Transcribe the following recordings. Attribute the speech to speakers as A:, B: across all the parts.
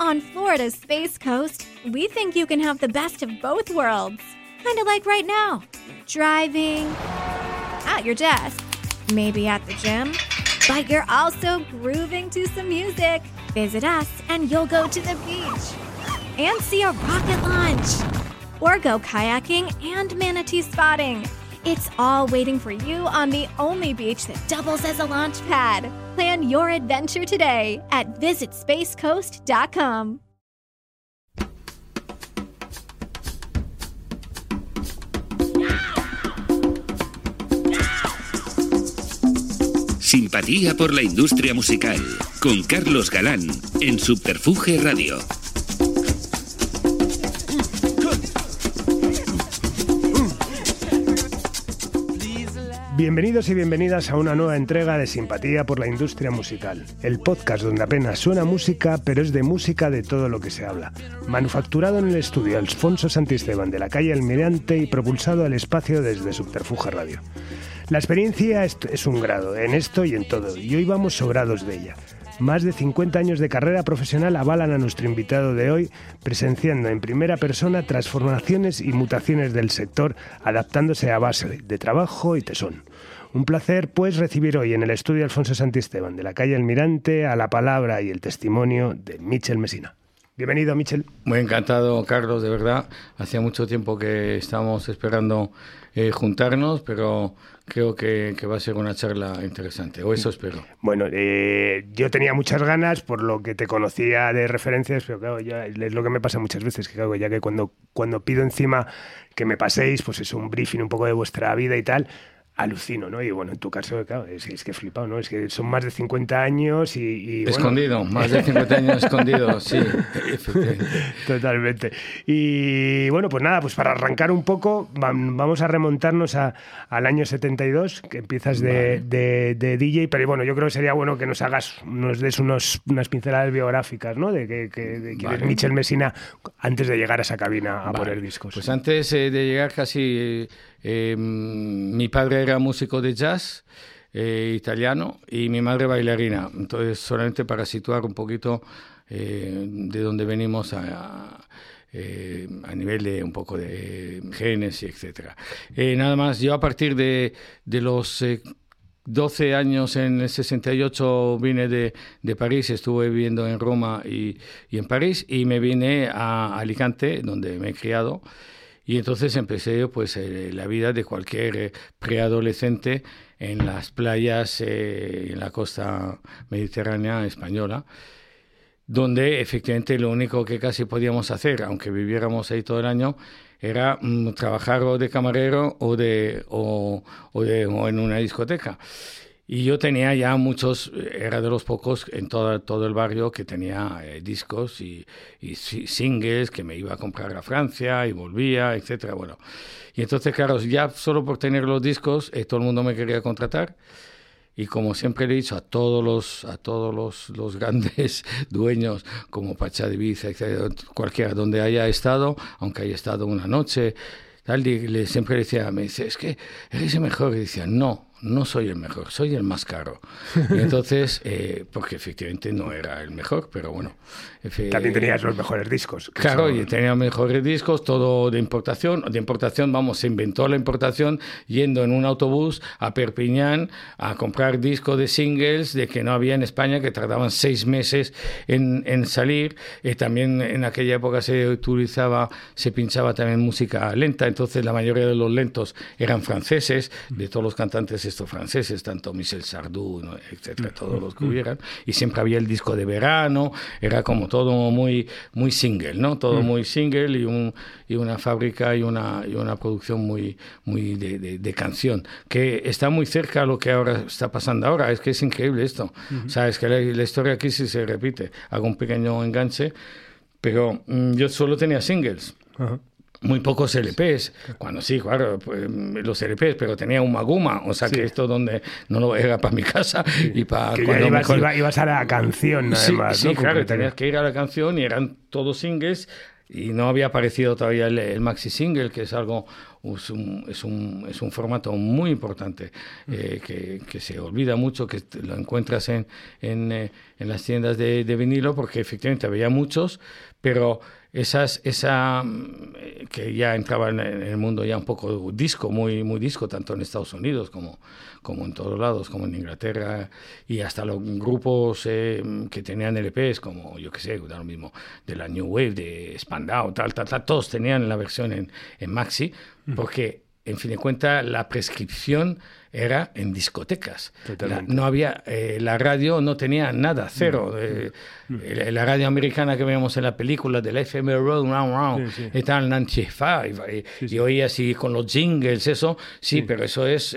A: On Florida's Space Coast, we think you can have the best of both worlds. Kind of like right now. Driving, at your desk, maybe at the gym, but you're also grooving to some music. Visit us and you'll go to the beach and see a rocket launch. Or go kayaking and manatee spotting. It's all waiting for you on the only beach that doubles as a launch pad. Plan your adventure today at visitspacecoast.com.
B: Simpatía por la industria musical con Carlos Galán en Subterfuge Radio.
C: Bienvenidos y bienvenidas a una nueva entrega de Simpatía por la Industria Musical, el podcast donde apenas suena música, pero es de música de todo lo que se habla. Manufacturado en el estudio Alfonso Santisteban de la calle Almirante y propulsado al espacio desde Subterfuge Radio. La experiencia es, es un grado, en esto y en todo, y hoy vamos sobrados de ella. Más de 50 años de carrera profesional avalan a nuestro invitado de hoy, presenciando en primera persona transformaciones y mutaciones del sector, adaptándose a base de trabajo y tesón. Un placer, pues, recibir hoy en el estudio Alfonso Santisteban, de la calle Almirante, a la palabra y el testimonio de Michel Mesina. Bienvenido, Michel.
D: Muy encantado, Carlos, de verdad. Hacía mucho tiempo que estábamos esperando eh, juntarnos, pero creo que, que, va a ser una charla interesante, o eso espero.
C: Bueno, eh, yo tenía muchas ganas por lo que te conocía de referencias, pero claro, ya es lo que me pasa muchas veces, que claro, ya que cuando, cuando pido encima que me paséis, pues es un briefing un poco de vuestra vida y tal, alucino, ¿no? Y bueno, en tu caso, claro, es, es que he flipado, ¿no? Es que son más de 50 años y... y bueno,
D: escondido, más de 50 años escondido, sí.
C: Totalmente. Y bueno, pues nada, pues para arrancar un poco, vamos a remontarnos a, al año 72, que empiezas de, vale. de, de, DJ, pero bueno, yo creo que sería bueno que nos hagas, nos des unos, unas pinceladas biográficas, ¿no? De, que, que, de quién vale. es Michel Mesina antes de llegar a esa cabina a vale. poner discos.
D: Pues antes eh, de llegar casi... Eh, mi padre era músico de jazz eh, italiano y mi madre bailarina. Entonces, solamente para situar un poquito eh, de dónde venimos a, a, a, nivel de un poco de genes y etcétera. nada más, yo a partir de, de los 12 años en el 68 vine de, de, París, estuve viviendo en Roma y, y en París y me vine a Alicante, donde me he criado. Y entonces empecé pues eh, la vida de cualquier eh, preadolescente en las playas eh, en la costa mediterránea española, donde efectivamente lo único que casi podíamos hacer, aunque viviéramos ahí todo el año, era mm, trabajar o de camarero o, de, o, de, o en una discoteca. Y yo tenía ya muchos, era de los pocos en todo, todo el barrio que tenía eh, discos y, y, singles que me iba a comprar a Francia y volvía, etcétera. Bueno, y entonces, claro, ya solo por tener los discos, eh, todo el mundo me quería contratar. Y como siempre le he dicho a todos los, a todos los, los grandes dueños, como Pachá de Ibiza, etcétera, cualquiera, donde haya estado, aunque haya estado una noche, tal, y le, siempre decía, me dice, es que eres el mejor. Y decía, no, no soy el mejor, soy el más caro. Y entonces, eh, porque efectivamente no era el mejor, pero bueno.
C: También tenías los mejores discos.
D: Claro, son... y tenía mejores discos, todo de importación. De importación, vamos, se inventó la importación yendo en un autobús a Perpiñán a comprar discos de singles de que no había en España, que tardaban seis meses en, en salir. Eh, también en aquella época se utilizaba, se pinchaba también música lenta, entonces la mayoría de los lentos eran franceses, de todos los cantantes estos franceses, tanto Michel Sardou, etcétera, todos los que hubieran, y siempre había el disco de verano, era como todo muy, muy single, ¿no? Todo muy single y, un, y una fábrica y una, y una producción muy, muy de, de, canción, que está muy cerca a lo que ahora está pasando ahora, es que es increíble esto, o sea, es que la, historia aquí sí se repite, hago un pequeño enganche, pero mm, yo solo tenía singles muy pocos LPs, cuando sí, claro, pues, los LPs, pero tenía un Maguma, o sea que esto donde no lo era para mi casa y para
C: cuando ibas, ibas, a la canción además,
D: sí, claro, tenías que ir a la canción y eran todos singles y no había aparecido todavía el, maxi single, que es algo, es un, es un, es un formato muy importante, eh, que, que, se olvida mucho, que lo encuentras en, en, eh, en las tiendas de, de vinilo, porque efectivamente había muchos, pero esas, esa mm, que ya entraba en el mundo ya un poco disco, muy, muy disco, tanto en Estados Unidos como, como en todos lados, como en Inglaterra, y hasta los grupos eh, que tenían LPs, como yo que sé, lo mismo, de la New Wave, de Spandau, tal, tal, tal, todos tenían la versión en, en Maxi, porque en fin de cuentas la prescripción era en discotecas. no había, eh, la radio no tenía nada, cero. Eh, eh, la radio americana que veíamos en la película del FM Road Round Round sí, está en 95 y, y oía así con los jingles, eso, sí, pero eso es,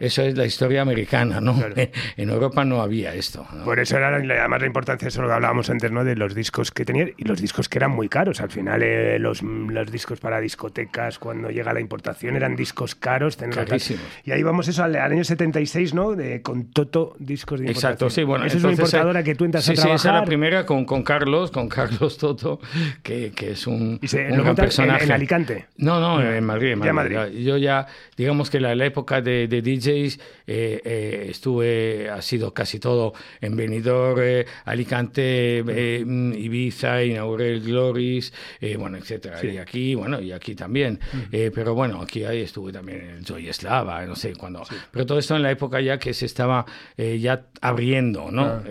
D: eso es la historia americana, ¿no? en Europa no había esto.
C: Por eso era además la importancia, eso lo que hablábamos antes, ¿no? De los discos que tenían y los discos que eran muy caros. Al final, los, los discos para discotecas, cuando llega la importación, eran discos caros.
D: Carísimos.
C: Y ahí vamos eso al, año 76, ¿no? De, con Toto Discos de
D: Importación. Exacto, sí, bueno.
C: Esa es una importadora que tú entras
D: sí,
C: a trabajar.
D: Sí, esa es la primera con, con Carlos, con Carlos Toto, que, que es un, y se, un gran personaje.
C: En, Alicante?
D: No, no, en Madrid. En Madrid.
C: Madrid.
D: Yo ya, digamos que la, la época de, de DJs eh, eh, estuve, ha sido casi todo en Benidorm, eh, Alicante, eh, Ibiza, inauguré el Gloris, eh, bueno, etcétera. Sí. Y aquí, bueno, y aquí también. Uh -huh. pero bueno, aquí ahí estuve también en el Joy Slava, no sé cuándo. Sí. Pero todo esto en la época ya que se estaba ya abriendo, ¿no? Ah.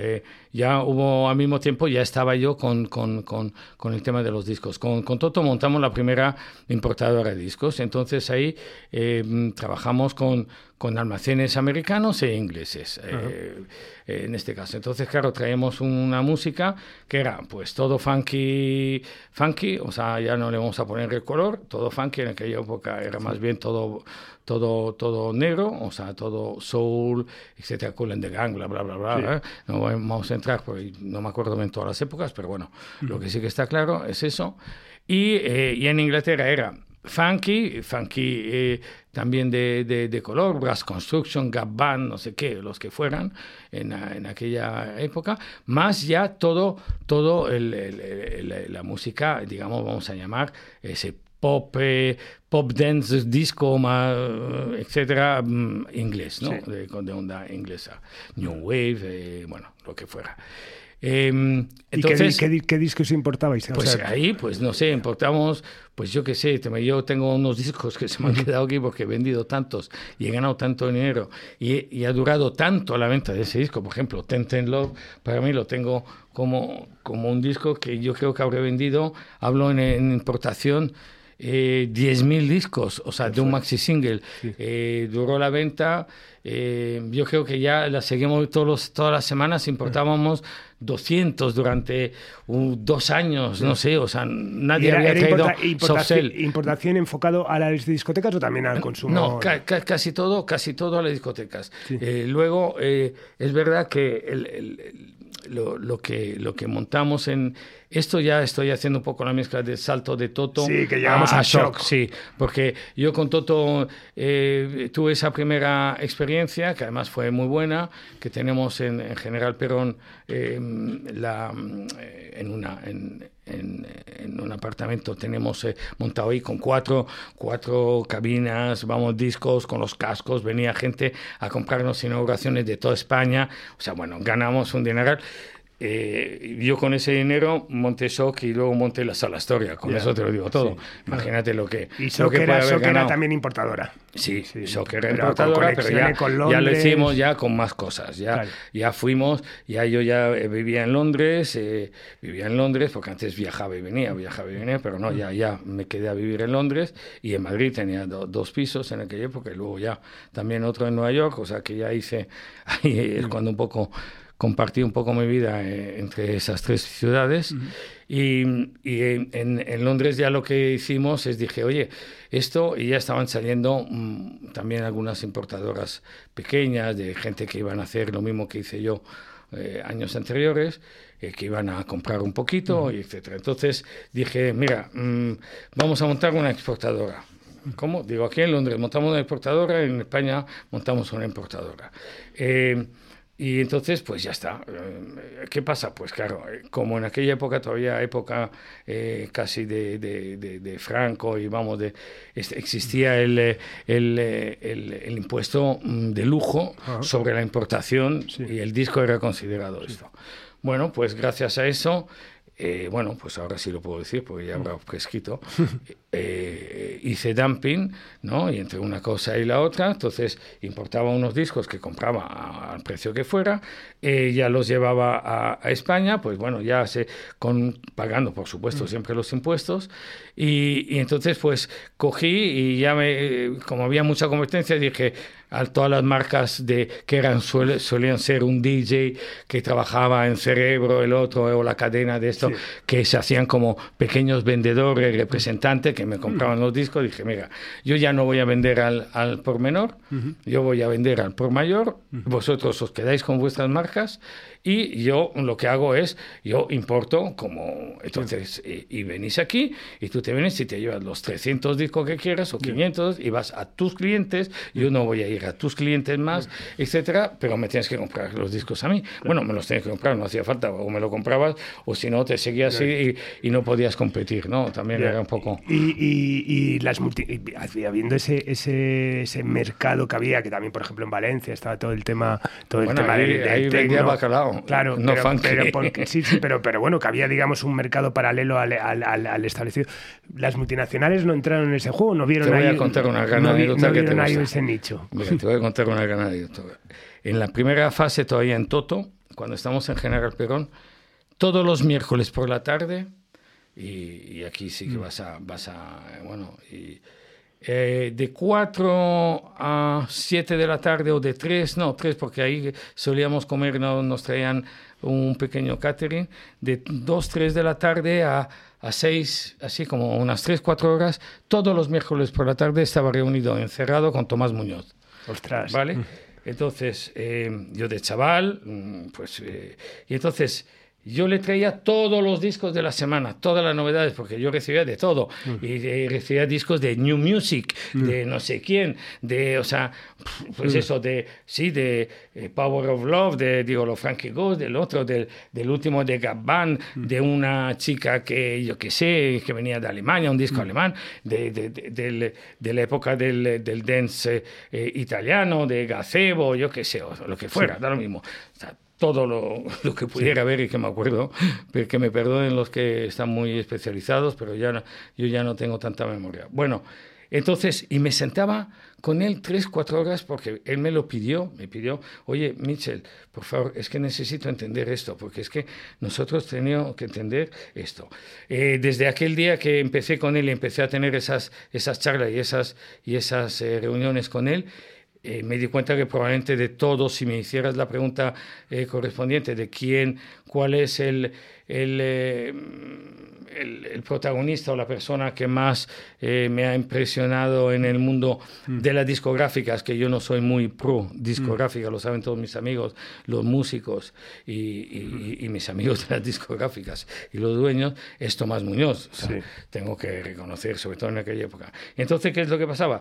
D: ya hubo al mismo tiempo, ya estaba yo con, con, con, con el tema de los discos. Con, con, Toto montamos la primera importadora de discos, entonces ahí eh, trabajamos con, con almacenes americanos e ingleses, uh -huh. eh, en este caso. Entonces, claro, traemos una música que era pues todo funky, funky, o sea, ya no le vamos a poner el color, todo funky, en aquella época era más bien todo todo, todo negro, o sea, todo soul, etcétera, Cool and the Gang, bla, bla, bla, bla. Sí. ¿eh? No vamos a entrar, porque no me acuerdo bien todas las épocas, pero bueno, uh -huh. lo que sí que está claro es eso. Y, eh, y en Inglaterra era funky, funky eh, también de, de, de, color, Brass Construction, Gap Band, no sé qué, los que fueran en, en aquella época, más ya todo, todo el, el, el, la música, digamos, vamos a llamar ese pop, eh, pop dance, disco, etcétera, mm, inglés, ¿no? Sí. De, de, onda inglesa, New Wave, eh, bueno, lo que fuera.
C: Eh, entonces, ¿Y qué, qué, qué, discos importabais?
D: Pues o sea, ahí, pues no sé, importamos, pues yo qué sé, yo tengo unos discos que se me han quedado aquí porque he vendido tantos y he ganado tanto dinero y, y ha durado tanto la venta de ese disco. Por ejemplo, Ten Ten Love, para mí lo tengo como, como un disco que yo creo que habré vendido, hablo en, en importación, eh, 10.000 discos, o sea, de un maxi single. Sí. Eh, duró la venta, eh, yo creo que ya la seguimos todos los, todas las semanas, importábamos 200 durante uh, dos años, no sé, o sea, nadie era, había era traído importa,
C: importación, importación enfocado a las discotecas o también al consumo?
D: No, ca ca casi todo, casi todo a las discotecas. Sí. Eh, luego, eh, es verdad que el, el, lo, lo, que, lo que montamos en... Esto ya estoy haciendo un poco la mezcla del salto de Toto
C: sí, que llegamos a, a shock. shock.
D: Sí, porque yo con Toto eh, tuve esa primera experiencia, que además fue muy buena, que tenemos en, en General Perón eh, la, en, una, en, en, en, un apartamento. Tenemos eh, montado ahí con cuatro, cuatro cabinas, vamos, discos, con los cascos, venía gente a comprarnos inauguraciones de toda España, o sea, bueno, ganamos un dineral. Eh, yo con ese dinero monté Shock y luego monté la Sala Historia. Con eso te lo digo todo. Imagínate lo que.
C: Y Shock, era, era, también importadora.
D: Sí, sí Shock era importadora, pero ya, ya, lo hicimos ya con más cosas. Ya, ya fuimos, ya yo ya vivía en Londres, eh, vivía en Londres, porque antes viajaba y venía, viajaba y venía, pero no, ya, ya me quedé a vivir en Londres y en Madrid tenía dos pisos en aquella época y luego ya también otro en Nueva York, o sea que ya hice, ahí es cuando un poco compartí un poco mi vida eh, entre esas tres ciudades. Y, en, Londres ya lo que hicimos es dije, oye, esto, y ya estaban saliendo mm, también algunas importadoras pequeñas de gente que iban a hacer lo mismo que hice yo eh, años anteriores, eh, que iban a comprar un poquito, y etcétera. Entonces dije, mira, mm, vamos a montar una exportadora. ¿Cómo? Digo, aquí en Londres montamos una exportadora, en España montamos una importadora. Y entonces, pues ya está. Eh, ¿Qué pasa? Pues claro, eh, como en aquella época, todavía época eh, casi de, de, Franco, y vamos, de, existía el, el, el, impuesto mm, de lujo sobre la importación y el disco era considerado esto. Bueno, pues gracias a eso eh, bueno, pues ahora sí lo puedo decir porque ya habrá prescrito, eh, hice dumping, ¿no? Y entre una cosa y la otra, entonces importaba unos discos que compraba al precio que fuera, eh, ya los llevaba a, España, pues bueno, ya se, con, pagando por supuesto mm. siempre los impuestos, y, y, entonces pues cogí y ya me, como había mucha competencia, dije, a todas las marcas de, que eran solían ser un DJ que trabajaba en Cerebro, el otro, o la cadena de esto, que se hacían como pequeños vendedores, representantes que me compraban los discos. Dije, mira, yo ya no voy a vender al, al por menor, yo voy a vender al por mayor, vosotros os quedáis con vuestras marcas y yo lo que hago es, yo importo como, entonces, y, venís aquí y tú te vienes y te llevas los 300 discos que quieras o 500 y vas a tus clientes, yo no voy a ir a tus clientes más, etcétera, pero me tienes que comprar los discos a mí. Bueno, me los tienes que comprar, no hacía falta, o me lo comprabas o si no te seguías así y, no podías competir, ¿no? También era un poco...
C: Y, y, las multi... habiendo ese, ese, ese mercado que había, que también, por ejemplo, en Valencia estaba todo el tema, todo el tema
D: ahí, ahí vendía bacalao
C: Claro, no pero, pero sí, sí, pero, pero bueno, que había, digamos, un mercado paralelo al, al, al, establecido. Las multinacionales no entraron en ese juego, no vieron
D: te voy
C: ahí,
D: a contar una gran anécdota
C: que
D: te
C: ahí ese nicho.
D: te voy a contar una anécdota. En la primera fase, todavía en Toto, cuando estamos en General Perón, todos los miércoles por la tarde, y, y aquí sí que mm. vas a, vas a bueno, y eh, de 4 a 7 de la tarde o de 3, no, 3 porque ahí solíamos comer, no, nos traían un pequeño catering, de 2, 3 de la tarde a, a 6, así como unas 3, 4 horas, todos los miércoles por la tarde estaba reunido, encerrado con Tomás Muñoz.
C: Ostras.
D: ¿Vale? Mm. Entonces, eh, yo de chaval, mm, pues, eh, y entonces yo le traía todos los discos de la semana, todas las novedades, porque yo recibía de todo. Mm. Y, recibía discos de New Music, mm. de no sé quién, de, o sea, pues mm. eso, de, sí, de eh, Power of Love, de, digo, los Frankie Ghost, del otro, del, del último de Gab Band, de una chica que, yo qué sé, que venía de Alemania, un disco alemán, de, de, de, la época del, del dance eh, italiano, de Gazebo, yo qué sé, o lo que fuera, da lo mismo. O sea, todo lo, lo, que pudiera ver y que me acuerdo, que me perdonen los que están muy especializados, pero ya yo ya no tengo tanta memoria. Bueno, entonces, y me sentaba con él tres, cuatro horas porque él me lo pidió, me pidió, oye, Mitchell, por favor, es que necesito entender esto, porque es que nosotros teníamos que entender esto. Eh, desde aquel día que empecé con él y empecé a tener esas, esas charlas y esas, y esas eh, reuniones con él, eh, me di cuenta que probablemente de todos, si me hicieras la pregunta eh, correspondiente de quién, cuál es el, eh, el, el, protagonista o la persona que más me ha impresionado en el mundo mm. de las discográficas, que yo no soy muy pro discográfica, lo saben todos mis amigos, los músicos y, y, mis amigos de las discográficas y los dueños, es Tomás Muñoz. Tengo que reconocer, sobre todo en aquella época. Entonces, ¿qué es lo que pasaba?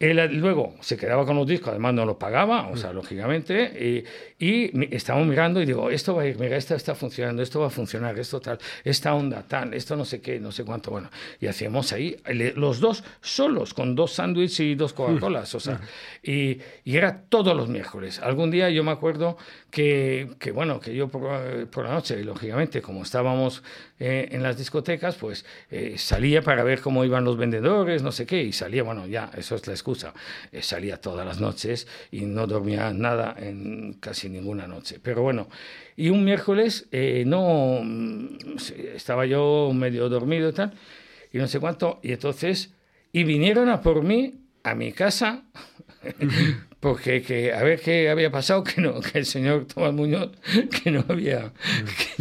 D: Él luego se quedaba con los discos, además no los pagaba, o sea, lógicamente, y, y estábamos mirando y digo, esto va a ir, mira, esto está funcionando, esto va a funcionar, esto tal, esta onda tal, esto no sé qué, no sé cuánto, bueno, y hacíamos ahí los dos solos, con dos sándwiches y dos Coca-Colas, o sea, y, y, era todos los miércoles. Algún día yo me acuerdo que, que bueno, que yo por, por, la noche, lógicamente, como estábamos eh, en las discotecas, pues eh, salía para ver cómo iban los vendedores, no sé qué, y salía, bueno, ya, eso es la excusa, eh, salía todas las noches y no dormía nada en casi ninguna noche. Pero bueno, y un miércoles no, mm, estaba yo medio dormido y tal, y no sé cuánto, y entonces, y vinieron a por mí a mi casa porque que, a ver qué había pasado, que no, que el señor Tomás Muñoz, que no había,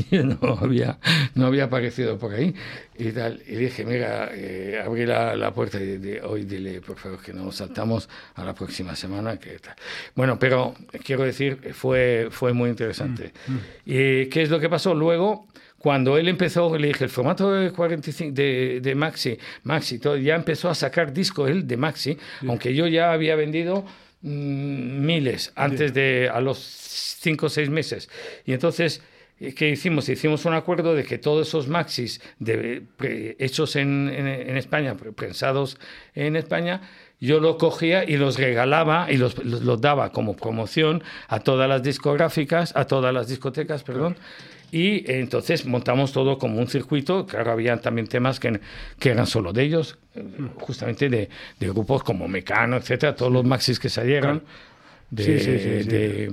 D: que no había, no había aparecido por ahí y tal. Y dije, mira, eh, abrí la, la puerta y de, hoy dile, por favor, que nos saltamos a la próxima semana, que tal. Bueno, pero quiero decir, fue, fue muy interesante. Mm, mm. ¿Y qué es lo que pasó? Luego, cuando él empezó, le dije, el formato de 45 de, de Maxi, Maxi, todo, ya empezó a sacar disco él de Maxi, aunque yo ya había vendido miles antes de a los cinco o seis meses. Y entonces, eh, ¿qué hicimos? Hicimos un acuerdo de que todos esos maxis de, hechos en, en, España, pensados en España, yo lo cogía y los regalaba y los, los, daba como promoción a todas las discográficas, a todas las discotecas, perdón. Y entonces montamos todo como un circuito. Claro, había también temas que, que eran solo de ellos, eh, justamente de, de grupos como Mecano, etcétera, todos los maxis que salieron. De, de,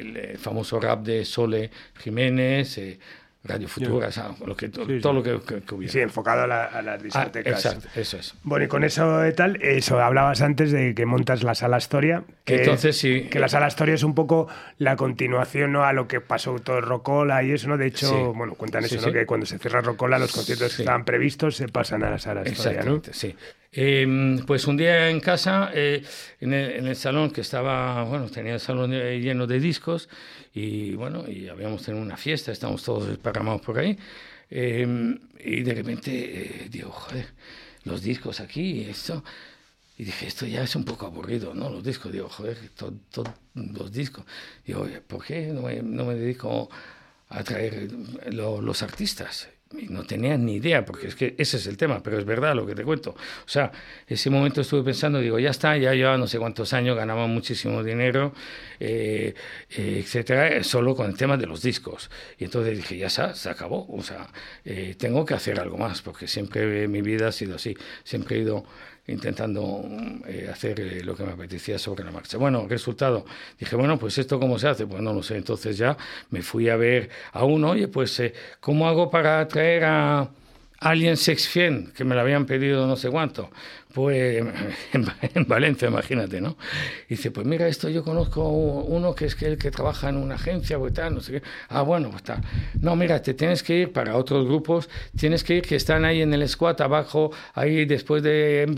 D: el famoso rap de Sole Jiménez, eh, Radio Futura, lo que, todo lo que, hubiera.
C: Sí, enfocado a, las ah, discotecas.
D: exacto, eso es.
C: Bueno, y con eso y tal, eso, hablabas antes de que montas la Sala Astoria. Que,
D: Entonces sí.
C: Que la Sala Astoria es un poco la continuación ¿no? a lo que pasó todo Rocola y eso, ¿no? De hecho, bueno, cuentan eso, ¿no? Que cuando se cierra Rocola, los conciertos que estaban previstos se pasan a la Sala Astoria, ¿no?
D: sí. Em, pues un día en casa, eh, en, el, salón que estaba, bueno, tenía el salón lleno de discos y bueno, y habíamos tenido una fiesta, estamos todos desparramados por ahí em, y de repente eh, digo, joder, los discos aquí, esto. Y dije, esto ya es un poco aburrido, ¿no? Los discos, digo, joder, todos los discos. Digo, ¿por qué no me, no me dedico a traer los artistas? No tenía ni idea, porque es que ese es el tema, pero es verdad lo que te cuento. O sea, ese momento estuve pensando, digo, ya está, ya lleva no sé cuántos años, ganaba muchísimo dinero, eh, eh, etcétera, solo con el tema de los discos. Y entonces dije, ya está, se acabó, o sea, eh, tengo que hacer algo más, porque siempre mi vida ha sido así, siempre he ido intentando eh, hacer eh, lo que me apetecía sobre la marcha. Bueno, resultado, dije, bueno, pues esto cómo se hace, pues no lo sé, entonces ya me fui a ver a uno, oye, pues, eh, ¿cómo hago para traer a alguien Sexfien, que me lo habían pedido no sé cuánto? Pues en, Valencia, imagínate, ¿no? Y dice, pues mira, esto yo conozco uno que es el que trabaja en una agencia o tal, no sé qué. Ah, bueno, pues. No, mira, te tienes que ir para otros grupos, tienes que ir que están ahí en el squat abajo, ahí después de en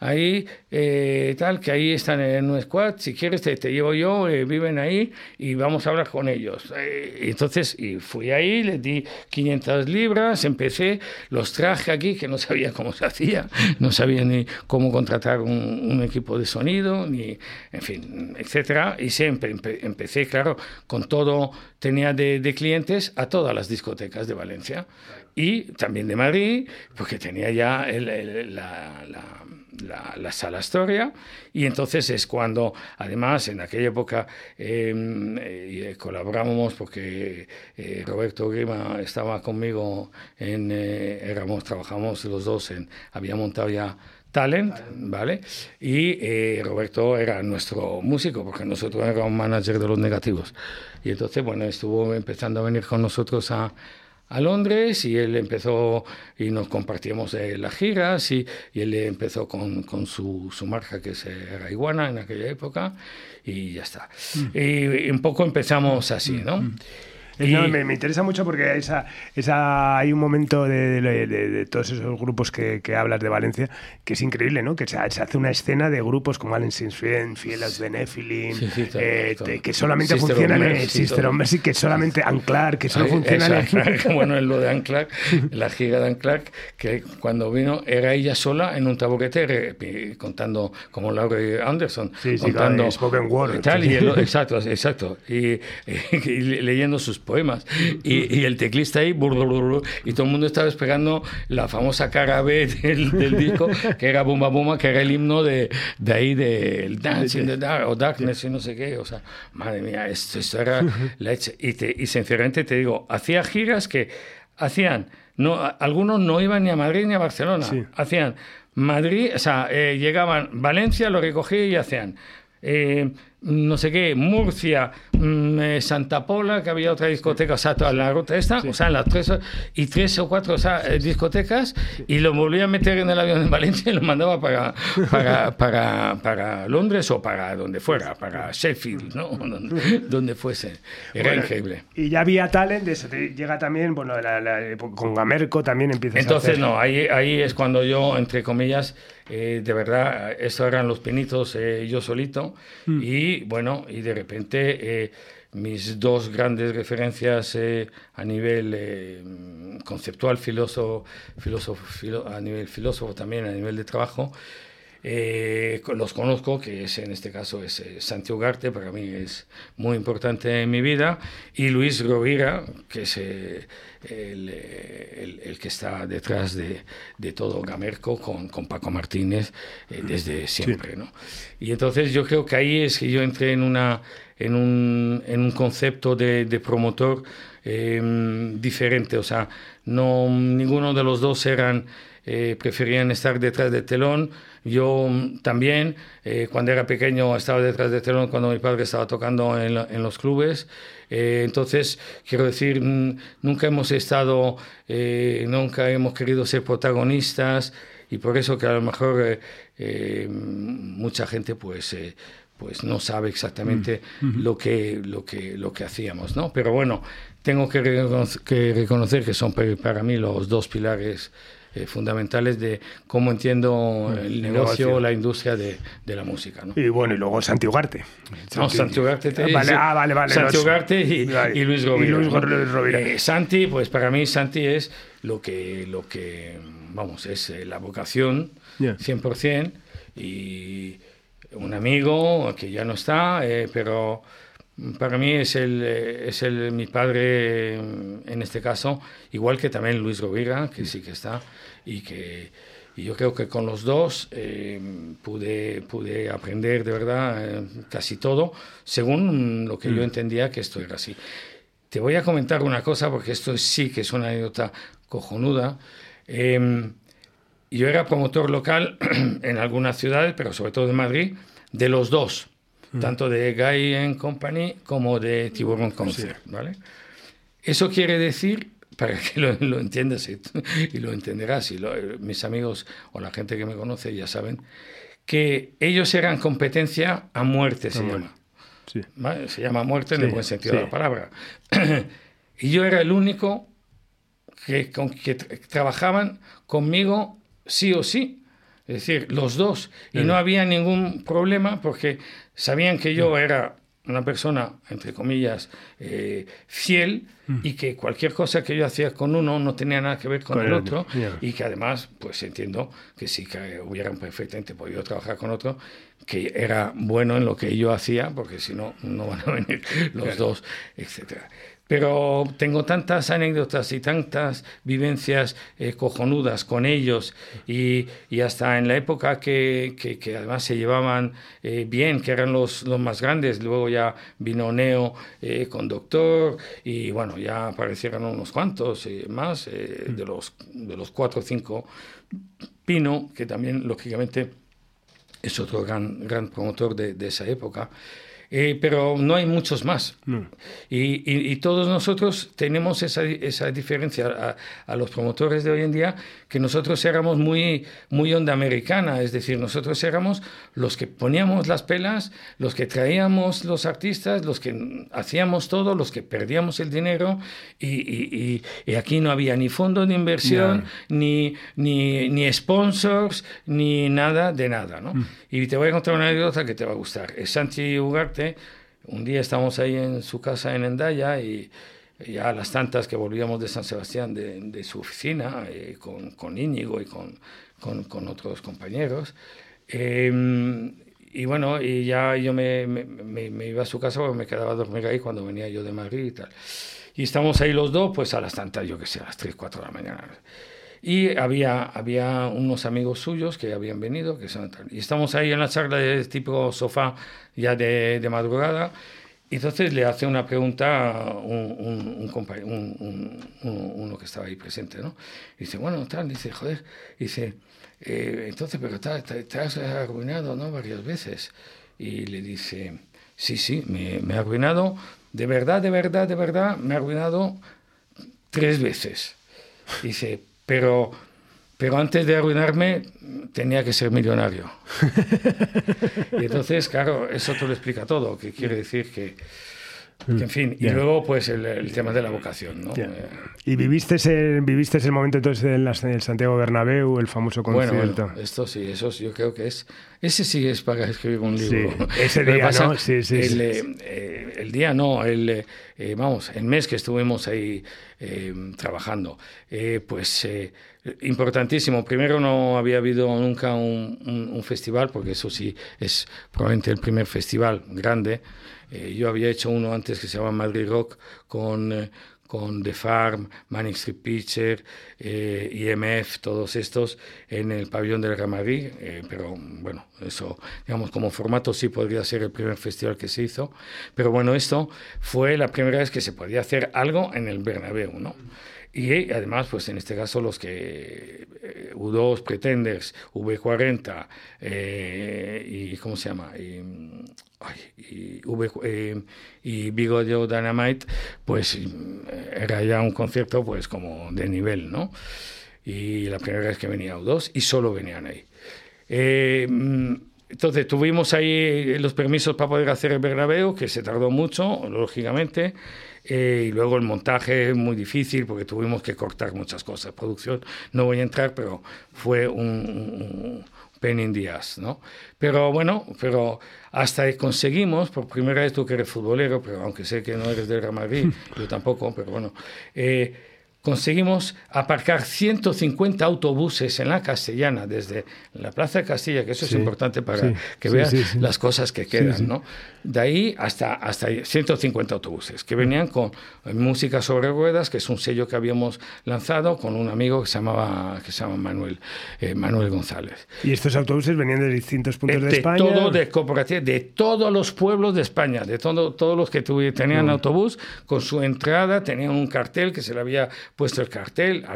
D: ahí eh, tal, que ahí están en un squat, si quieres te, te llevo yo, eh, viven ahí y vamos a hablar con ellos. Eh, entonces, y fui ahí, les di 500 libras, empecé, los traje aquí, que no sabía cómo se hacía, no sabía ni cómo contratar un, equipo de sonido, ni, en fin, etcétera. Y siempre empecé, claro, con todo, tenía de, clientes a todas las discotecas de Valencia y también de Madrid, porque tenía ya la, la, sala Astoria y entonces es cuando además en aquella época em, eh, colaboramos porque eh, Roberto Grima estaba conmigo en eh, éramos trabajamos los dos en había montado ya Talent, ¿vale? Y eh, Roberto era nuestro músico, porque nosotros éramos manager de los negativos. Y entonces, bueno, estuvo empezando a venir con nosotros a, a Londres y él empezó y nos compartíamos las giras y, y él empezó con, con su, su, marca que era Iguana en aquella época y ya está. Mm. Y, un poco empezamos así, ¿no? Mm.
C: Me, interesa mucho porque esa, esa, hay un momento de, todos esos grupos que, que, hablas de Valencia que es increíble, ¿no? Que se, hace una escena de grupos como Allen Sinsfien, Fielas Benefilin, eh, que solamente funcionan en Sister Mercy, que solamente Anclar, que solo funcionan
D: en... Bueno, en lo de Anclar, la gira de Anclar, que cuando vino era ella sola en un taburete contando como Laura Anderson, contando
C: spoken word,
D: tal, y exacto, exacto, y, leyendo sus poemas y, el teclista ahí y todo el mundo estaba esperando la famosa cara B del, disco que era Bumba Bumba, que era el himno de, de ahí del Dancing the Dark o Darkness y no sé qué, o sea, madre mía, esto, era la hecha. Y, te, y sinceramente te digo, hacía giras que hacían, no, algunos no iban ni a Madrid ni a Barcelona, hacían Madrid, o sea, eh, llegaban Valencia, lo recogían y hacían. Eh, no sé qué, Murcia, mm, eh, Santa Pola, que había otra discoteca, o sea, toda la ruta esta, o sea, las tres, y tres o cuatro eh, discotecas, y lo volvía a meter en el avión en Valencia y lo mandaba para, para, para, para Londres o para donde fuera, para Sheffield, ¿no? donde, fuese. Era increíble.
C: Y ya había talent, eso llega también, bueno, con Gamerco también empieza
D: Entonces, no, ahí, ahí es cuando yo, entre comillas, eh, de verdad, estos eran los pinitos yo solito, mm. y bueno, y de repente eh, mis dos grandes referencias eh, a nivel eh, conceptual, filósofo, filósofo a nivel filósofo también, a nivel de trabajo, los conozco, que es en este caso es Santiago Garte, para mí es muy importante en mi vida, y Luis Rovira, que es el, el, que está detrás de, de todo Gamerco con, con Paco Martínez desde siempre. ¿no? Y entonces yo creo que ahí es que yo entré en, una, en, un, en un concepto de, de promotor em, diferente, o sea, no, ninguno de los dos eran... Eh, preferían estar detrás del telón. Yo mm, también, eh, cuando era pequeño, estaba detrás del telón cuando mi padre estaba tocando en, en los clubes. Eh, entonces, quiero decir, mm, nunca hemos estado, nunca hemos querido ser protagonistas y por eso que a lo mejor eh, eh, mucha gente pues eh, pues no sabe exactamente mm, lo que lo que lo que hacíamos no pero bueno tengo que, reconocer que son para mí los dos pilares fundamentales de cómo entiendo mm, el negocio, o la industria de, de, la música. ¿no?
C: Y bueno, y luego Santi Ugarte.
D: No, Santi Ugarte. Te,
C: vale, ah, vale, vale.
D: Santi Ugarte y, y, Luis Rovira.
C: Y Luis Rovira.
D: Santi, pues para mí Santi es lo que, lo que vamos, es eh, la vocación, 100%, y un amigo que ya no está, eh, pero para mí es, el, eh, es el, mi padre en este caso, igual que también Luis Rovira, que sí que está, y que y yo creo que con los dos pude, pude aprender de verdad casi todo, según lo que yo mm. entendía que esto era así. Te voy a comentar una cosa, porque esto sí que es una anécdota cojonuda. Em, yo era promotor local en algunas ciudades, pero sobre todo en Madrid, de los dos, mm. tanto de Guy Company como de Tiburón Concert, ¿vale? Eso quiere decir, para que lo, lo entiendas y, lo entenderás, y mis amigos o la gente que me conoce ya saben, que ellos eran competencia a muerte, se llama. Se llama muerte en el buen sentido de la palabra. y yo era el único que, con, que trabajaban conmigo sí o sí. Es decir, los dos. Y no había ningún problema porque sabían que yo era una persona, entre comillas, eh, fiel mm. y que cualquier cosa que yo hacía con uno no tenía nada que ver con, el otro y que además, pues entiendo que sí que hubieran perfectamente podido trabajar con otro que era bueno en lo que yo hacía, porque si no, no van a venir los dos, etcétera. Pero tengo tantas anécdotas y tantas vivencias eh, cojonudas con ellos y, y, hasta en la época que, que, además se llevaban eh, bien, que eran los, los, más grandes. Luego ya vino Neo eh, con Doctor y bueno, ya aparecieron unos cuantos más de, los, de los cuatro o cinco. Pino, que también lógicamente es otro gran, gran promotor de, de esa época. Eh, pero no hay muchos más. Y, todos nosotros tenemos esa, esa diferencia a, los promotores de hoy en día, que nosotros éramos muy, muy onda americana, es decir, nosotros éramos los que poníamos las pelas, los que traíamos los artistas, los que hacíamos todo, los que perdíamos el dinero, y, aquí no había ni fondos de inversión, ni, ni, ni, sponsors, ni nada de nada. ¿no? Mm. Y te voy a contar una anécdota que te va a gustar. Santi Ugarte, un día estamos ahí en su casa en Endaya y ya a las tantas que volvíamos de San Sebastián de, su oficina eh, con, con, Íñigo y con, con, otros compañeros. Em, y bueno, y ya yo me, me, iba a su casa me quedaba a dormir ahí cuando venía yo de Madrid y tal. Y estamos ahí los dos, pues a las tantas, yo que sé, a las 3, 4 de la mañana. Y había, había unos amigos suyos que habían venido, que son, y estamos ahí en la charla de tipo sofá ya de, de madrugada, entonces le hace una pregunta un, un, un, uno que estaba ahí presente, ¿no? Dice, bueno, tal, dice, joder, dice, eh, entonces, pero te, has arruinado, ¿no? Varias veces. Y le dice, sí, sí, me, me ha arruinado, de verdad, de verdad, de verdad, me ha arruinado tres veces. Dice, pero, pero antes de arruinarme tenía que ser millonario. y entonces, claro, eso te lo explica todo, que quiere decir que, en fin, y luego pues el, tema de la vocación, ¿no?
C: ¿Y viviste ese, viviste ese momento entonces en, el Santiago Bernabéu, el famoso concierto?
D: Bueno, esto sí, eso yo creo que es, ese sí es para escribir un libro.
C: ese día, ¿no? Sí, sí,
D: el, eh, el, día no, el, eh, vamos, el mes que estuvimos ahí trabajando, pues importantísimo. Primero no había habido nunca un, un festival, porque eso sí es probablemente el primer festival grande, eh, yo había hecho uno antes que se llama Madrid Rock con, eh, con The Farm, Manic Street Picture, eh, IMF, todos estos en el pabellón del Ramadí, pero bueno, eso, digamos, como formato sí podría ser el primer festival que se hizo, pero bueno, esto fue la primera vez que se podía hacer algo en el Bernabéu, ¿no? Y además, pues en este caso los que U2, Pretenders, V40 y ¿cómo se llama? Y, y, eh, Dynamite, pues era ya un concierto pues como de nivel, ¿no? Y la primera vez que venía U2 y solo venían ahí. Eh, entonces tuvimos ahí los permisos para poder hacer el Bernabéu, que se tardó mucho, lógicamente, eh, y luego el montaje muy difícil porque tuvimos que cortar muchas cosas. Producción, no voy a entrar, pero fue un pen in ¿no? Pero bueno, pero hasta que conseguimos, por primera vez tú que eres futbolero, pero aunque sé que no eres del Real Madrid, yo tampoco, pero bueno, eh, conseguimos aparcar 150 autobuses en la Castellana, desde la Plaza de Castilla, que eso es importante para que veas las cosas que quedan, ¿no? De ahí hasta, hasta 150 autobuses, que venían con música sobre ruedas, que es un sello que habíamos lanzado con un amigo que se llamaba, que se llama Manuel, eh, Manuel González.
C: ¿Y estos autobuses venían de distintos puntos de, España?
D: Todo de de todos los pueblos de España, de todo, todos los que tenían autobús, con su entrada tenían un cartel que se le había puesto el cartel.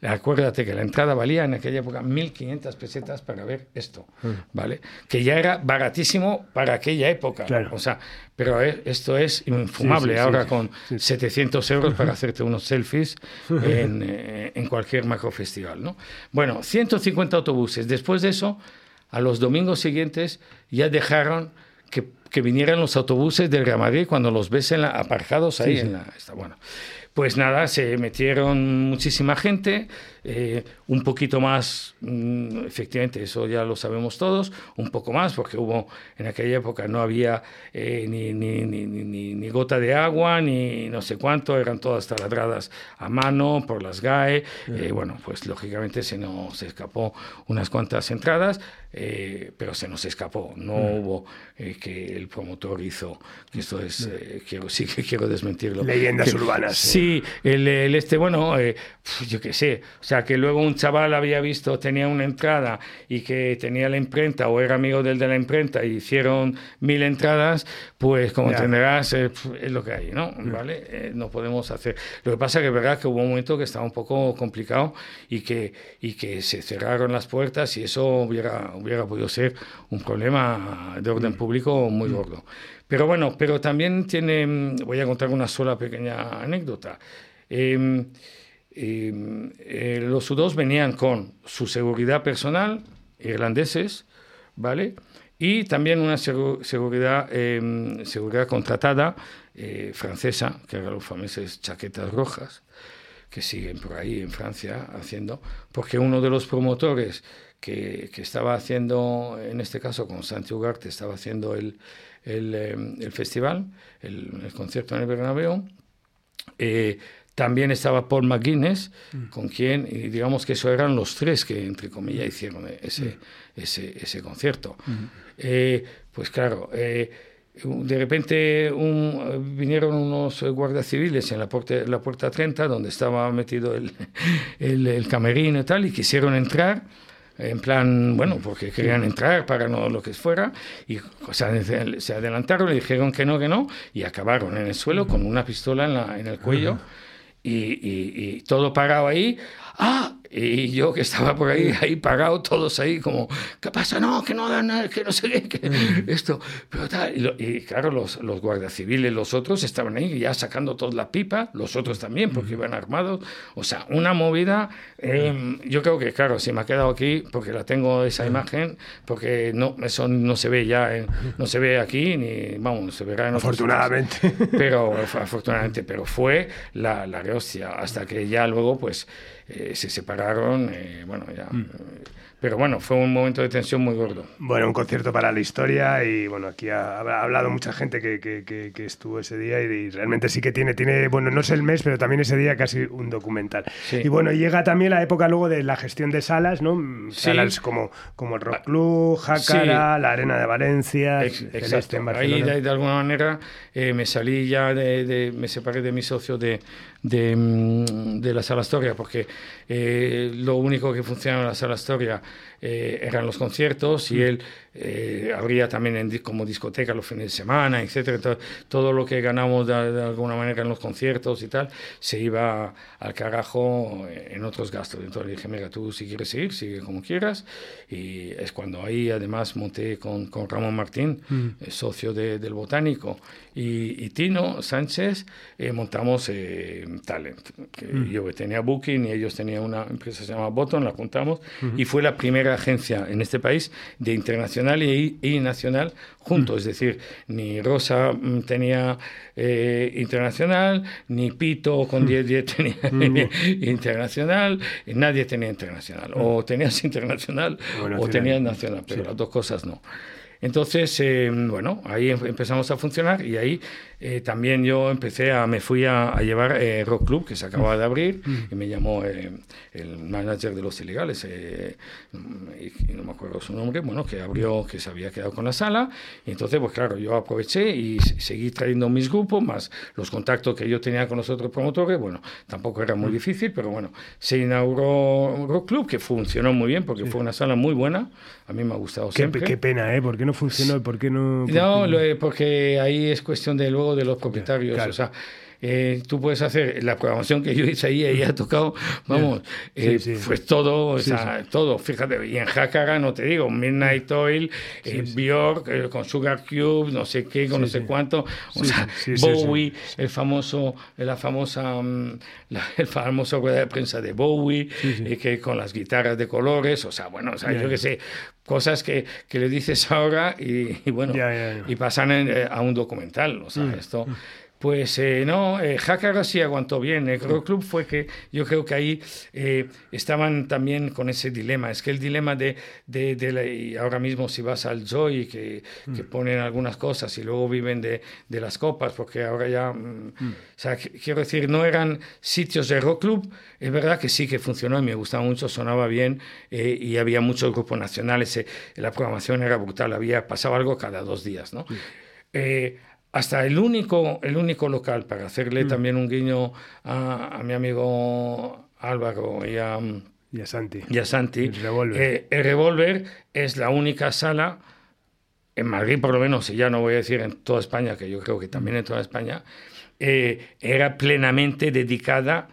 D: Acuérdate que la entrada valía en aquella época 1.500 pesetas para ver esto, mm. ¿vale? Que ya era baratísimo para aquella época. O sea, pero esto es infumable ahora con 700 euros para hacerte unos selfies en, eh, en cualquier macro festival, ¿no? Bueno, 150 autobuses. Después de eso, a los domingos siguientes ya dejaron que, que vinieran los autobuses del Real cuando los ves en la, aparcados ahí en la... Bueno. Pues nada, se metieron muchísima gente, eh, un poquito más, mm, efectivamente, eso ya lo sabemos todos, un poco más, porque hubo, en aquella época no había eh, ni, ni, ni, ni, gota de agua, ni no sé cuánto, eran todas taladradas a mano por las GAE, eh, bueno, pues lógicamente se nos escapó unas cuantas entradas, pero se nos escapó, no hubo que el promotor hizo, que esto es, quiero, sí que quiero desmentirlo.
C: Leyendas urbanas.
D: Sí, el, este, bueno, yo qué sé, o sea, que luego un chaval había visto, tenía una entrada y que tenía la imprenta o era amigo del de la imprenta y hicieron mil entradas, pues como entenderás, eh, es lo que hay, ¿no? ¿Vale? Eh, no podemos hacer. Lo que pasa que es verdad que hubo un momento que estaba un poco complicado y que, y que se cerraron las puertas y eso hubiera, hubiera podido ser un problema de orden mm. público muy mm. gordo. Pero bueno, pero también tiene, mm, voy a contar una sola pequeña anécdota. Eh, eh, los U2 venían con su seguridad personal, irlandeses, ¿vale? Y también una seguridad, em, seguridad contratada eh, francesa, que eran los famosos chaquetas rojas, que siguen por ahí en Francia haciendo, porque uno de los promotores que, que estaba haciendo, en este caso con Santi Ugarte, estaba haciendo el, el, em, festival, el, el, concierto en el Bernabéu, eh, también estaba Paul McGuinness, mm. con quien, y digamos que eso eran los tres que, entre comillas, hicieron ese, mm. ese, ese, concierto. Mm. Eh, pues claro, eh, de repente un, vinieron unos guardias civiles en la puerta, la puerta 30, donde estaba metido el, el, el camerino y tal, y quisieron entrar en plan, bueno, porque querían entrar para no lo que fuera, y o sea, se adelantaron, le dijeron que no, que no, y acabaron en el suelo con una pistola en, la, en el cuello y, y, todo parado ahí. Ah, y yo que estaba por ahí, ahí pagado, todos ahí como, ¿qué pasa? No, que no dan nada, que no sé qué, que mm. esto, pero tal. Y, claro, los, los guardias civiles, los otros, estaban ahí ya sacando toda la pipa, los otros también, porque iban armados. O sea, una movida, em, yo creo que, claro, si me ha quedado aquí, porque la tengo esa imagen, porque no, eso no se ve ya, no se ve aquí, ni, vamos, se verá en
C: Afortunadamente.
D: Pero, afortunadamente, pero fue la, la hostia, hasta que ya luego, pues, eh, se separaron, eh, bueno, ya... Mm. Pero bueno, fue un momento de tensión muy gordo.
C: Bueno, un concierto para la historia y bueno, aquí ha, hablado mucha gente que, que, que, estuvo ese día y, realmente sí que tiene, tiene, bueno, no es el mes, pero también ese día casi un documental. Y bueno, llega también la época luego de la gestión de salas, ¿no? Salas como, como el Rock Club, Jacara, la Arena de Valencia,
D: Exacto. En Ahí de, alguna manera eh, me salí ya, de, me separé de mi socio de, de, mm, de la Sala Astoria, porque eh, lo único que funcionaba en la Sala Astoria eh, eran los conciertos y mm. él eh, habría también en, como discoteca los fines de semana, etcétera. Todo, lo que ganamos de, alguna manera en los conciertos y tal se iba al carajo en otros gastos. Entonces le dije, mira, tú si quieres seguir, sigue como quieras. Y es cuando ahí además monté con, con Ramón Martín, mm. eh, socio del Botánico, y, Tino Sánchez, eh, montamos Talent. Que mm. Yo tenía Booking y ellos tenían una empresa que se llama Botton, la juntamos, y fue la primera agencia en este país de internacional y, nacional juntos. Mm. Es decir, ni Rosa mm, tenía eh, internacional, ni Pito con 10-10 mm. tenía internacional, nadie tenía internacional. O tenías internacional o tenías nacional, pero las dos cosas no. Entonces, eh, bueno, ahí em, empezamos a funcionar y ahí eh, también yo empecé a, me fui a, llevar eh, Rock Club, que se acababa de abrir, mm. y me llamó eh, el manager de los ilegales, y, no me acuerdo su nombre, bueno, que abrió, que se había quedado con la sala, y entonces, pues claro, yo aproveché y seguí trayendo mis grupos, más los contactos que yo tenía con los otros promotores, bueno, tampoco era muy mm. difícil, pero bueno, se inauguró Rock Club, que funcionó muy bien, porque fue una sala muy buena, a mí me ha gustado
C: qué,
D: siempre.
C: Qué pena, ¿eh? ¿Por qué no funcionó por qué no...?
D: no, porque ahí es cuestión de luego de los propietarios. O sea, eh, tú puedes hacer la programación que yo hice ahí, ella ha tocado, vamos, eh, pues todo, o sea, todo, fíjate, y en Hakara no te digo, Midnight Oil, eh, Björk, eh, con Sugar Cube, no sé qué, con no sé cuánto, o sea, Bowie, el famoso, la famosa, mm, el famoso rueda de prensa de Bowie, que con las guitarras de colores, o sea, bueno, o sea, yo qué sé, cosas que, que, le dices ahora y, bueno, y pasan a un documental, o sea, mm. esto... Mm. Pues eh, no, eh, sí aguantó bien. El Club fue que yo creo que ahí eh, estaban también con ese dilema. Es que el dilema de, de, ahora mismo si vas al Joy, que, que, mm. ponen algunas cosas y luego viven de, de las copas, porque ahora ya, mm, mm. o sea, quiero decir, no eran sitios de rock club. Es verdad que sí que funcionó y me gustaba mucho, sonaba bien eh, y había muchos grupos nacionales. Eh, la programación era brutal, había pasado algo cada dos días, ¿no? Hasta el único, el único local, para hacerle mm. también un guiño a, mi amigo Álvaro y a,
C: y a Santi.
D: Y a Santi.
C: El Revolver.
D: Eh, el Revolver es la única sala, en Madrid por lo menos, y ya no voy a decir en toda España, que yo creo que también en toda España, eh, era plenamente dedicada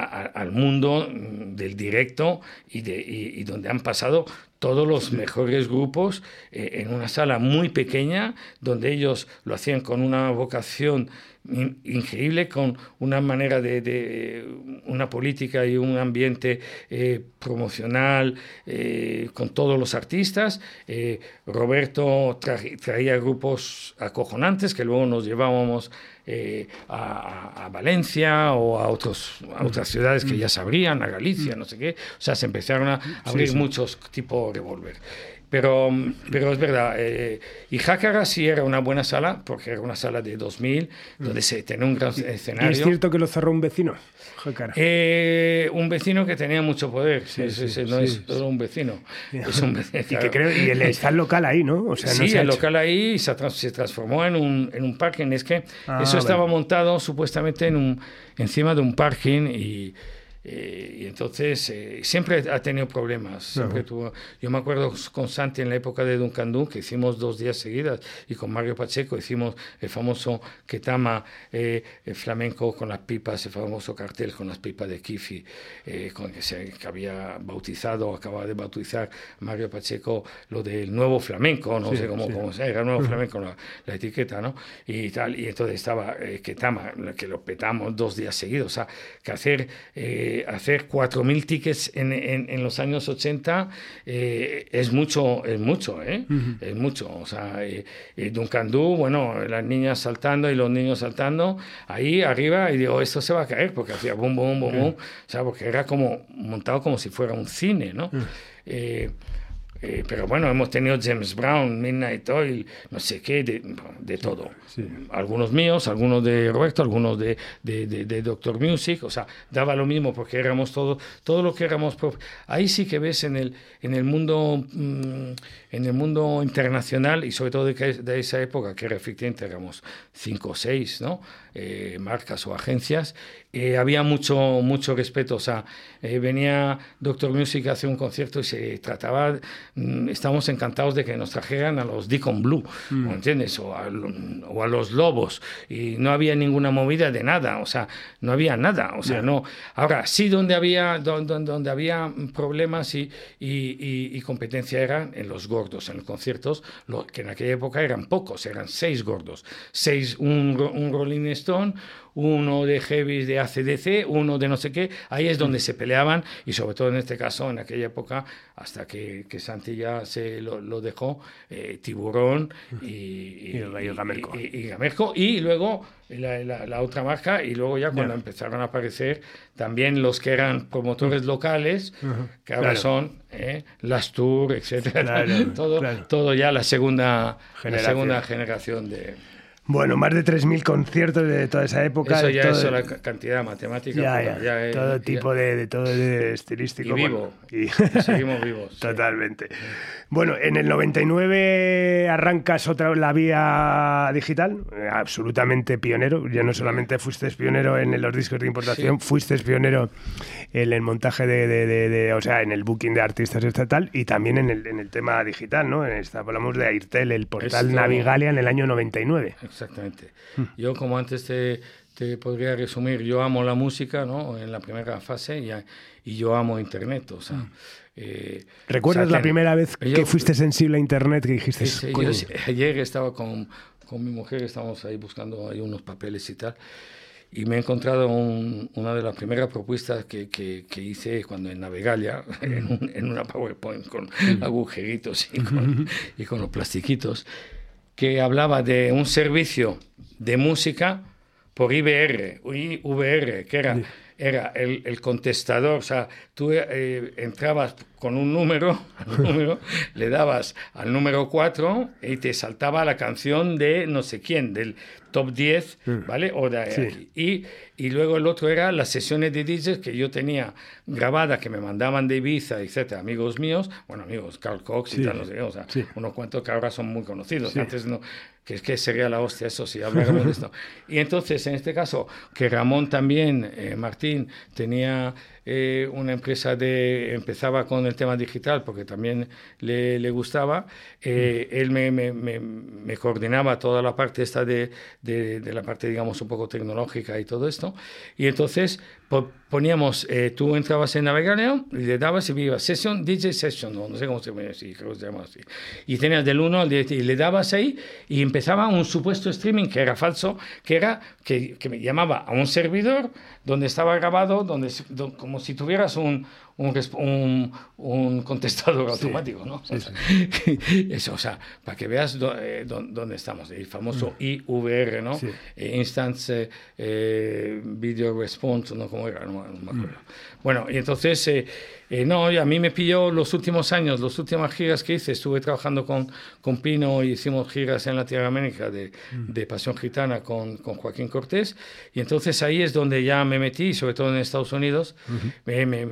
D: al mundo del directo y, de, y donde han pasado todos los mejores grupos eh, en una sala muy pequeña, donde ellos lo hacían con una vocación increíble, con una manera de, una política y un ambiente eh, promocional eh, con todos los artistas. Roberto traía grupos acojonantes que luego nos llevábamos a, Valencia o a, otros, a otras ciudades que ya sabrían, a Galicia, no sé qué. O sea, se empezaron a abrir muchos tipos Revolver. Pero, pero es verdad, eh, y Jácara sí era una buena sala, porque era una sala de 2000, donde se tenía un gran escenario.
C: ¿Y es cierto que lo cerró un vecino,
D: Jácara? Eh, un vecino que tenía mucho poder, sí, no es solo un vecino, es un vecino.
C: Y, que creo, y el, está el local ahí, ¿no?
D: O sea, sí, el local ahí se, se, transformó en un, en un parking, es que ah, eso estaba montado supuestamente en un, encima de un parking y eh, y entonces eh, siempre ha tenido problemas. Siempre tuvo, yo me acuerdo con Santi en la época de Duncan que hicimos dos días seguidas y con Mario Pacheco hicimos el famoso Ketama eh, el flamenco con las pipas, el famoso cartel con las pipas de Kifi, con que, se, que había bautizado, acababa de bautizar Mario Pacheco lo del nuevo flamenco, no sé cómo, cómo se era, nuevo flamenco la, la, etiqueta, ¿no? Y tal, y entonces estaba Ketama, que lo petamos dos días seguidos, o sea, que hacer hacer 4.000 tickets en, en, los años 80 eh, es mucho, es mucho, ¿eh? Es mucho. O sea, eh, eh Duncandú, bueno, las niñas saltando y los niños saltando, ahí arriba, y digo, esto se va a caer, porque hacía bum, bum, bum, bum. O sea, porque era como montado como si fuera un cine, ¿no? Eh, pero bueno, hemos tenido James Brown, Midnight Oil, no sé qué, de, de todo. Algunos míos, algunos de Roberto, algunos de, de, de, Doctor Music, o sea, daba lo mismo porque éramos todo, todo lo que éramos. Ahí sí que ves en el, en el mundo mm, en el mundo internacional y sobre todo de, esa época, que efectivamente éramos cinco o seis, ¿no? Eh, marcas o agencias, eh, había mucho, mucho respeto. O sea, eh, venía Doctor Music a hacer un concierto y se trataba, mm, estábamos encantados de que nos trajeran a los Deacon Blue, mm. ¿entiendes? O a, o a, los Lobos. Y no había ninguna movida de nada, o sea, no había nada. O sea, no. Ahora, sí, donde había, donde, donde había problemas y, y, y, competencia eran en los gordos, en los conciertos, lo, que en aquella época eran pocos, eran seis gordos. Seis, un, un Rolling Stone, uno de Heavy de ACDC, uno de no sé qué, ahí es donde se peleaban y sobre todo en este caso, en aquella época, hasta que, que Santi ya se lo, dejó, eh, Tiburón y, y, y, Gamerco. y, luego la, la, otra marca y luego ya cuando empezaron a aparecer también los que eran promotores locales, que ahora son eh, las Tour, etcétera, todo, todo ya la segunda, la segunda generación de...
C: Bueno, más de 3.000 conciertos de toda esa época.
D: Eso ya es la cantidad matemática.
C: Ya, todo tipo de, de, todo de estilístico.
D: Y vivo. y... seguimos vivos.
C: Totalmente. Bueno, en el 99 arrancas otra la vía digital, absolutamente pionero. Ya no solamente fuiste pionero en los discos de importación, fuiste pionero en el montaje de, de, o sea, en el booking de artistas estatal y también en el, en el tema digital, ¿no? En esta, hablamos de Airtel, el portal Navigalia en el año 99.
D: Exactamente. Hmm. Yo, como antes te, te, podría resumir, yo amo la música, ¿no? En la primera fase y, y yo amo Internet, o sea... Hmm.
C: Eh, ¿Recuerdas la primera vez que fuiste sensible a Internet que dijiste?
D: ayer estaba con, con, mi mujer, estábamos ahí buscando ahí unos papeles y tal, y me he encontrado una de las primeras propuestas que, que, hice cuando en Navegalia, en, en una PowerPoint con agujeritos y con, y con los plastiquitos, que hablaba de un servicio de música por IBR, IVR, que era, era el, el, contestador, o sea, tú eh, entrabas con un número, número, le dabas al número 4 y te saltaba la canción de no sé quién, del top 10, mm. ¿vale? O de y, y luego el otro era las sesiones de DJs que yo tenía grabadas, que me mandaban de Ibiza, etcétera, amigos míos, bueno, amigos, Carl Cox y tal, no sé, o sea, unos cuantos que ahora son muy conocidos. Antes no, que es que sería la hostia eso si habláramos de esto. Y entonces, en este caso, que Ramón también, eh, Martín, tenía eh, una empresa de, empezaba con el tema digital porque también le, le gustaba, eh, mm. él me, me, me, coordinaba toda la parte esta de, de, de, la parte, digamos, un poco tecnológica y todo esto. Y entonces poníamos, tú entrabas en Navegación y le dabas y iba Session, DJ Session, no, no sé cómo se llama así, creo que se llama así. Y tenías del 1 al 10 y le dabas ahí y empezaba un supuesto streaming que era falso, que era que, que me llamaba a un servidor donde estaba grabado, donde, como si tuvieras un, un, un, contestador automático, ¿no? Eso, o sea, para que veas eh, dónde estamos, el famoso mm. IVR, ¿no? Eh, Instance eh, Video Response, ¿no? ¿Cómo era? No, me acuerdo. Mm. Bueno, y entonces eh, no, a mí me pilló los últimos años, las últimas giras que hice, estuve trabajando con, con Pino y hicimos giras en Latinoamérica de, mm. de Pasión Gitana con, con, Joaquín Cortés, y entonces ahí es donde ya me metí, sobre todo en Estados Unidos, me, me,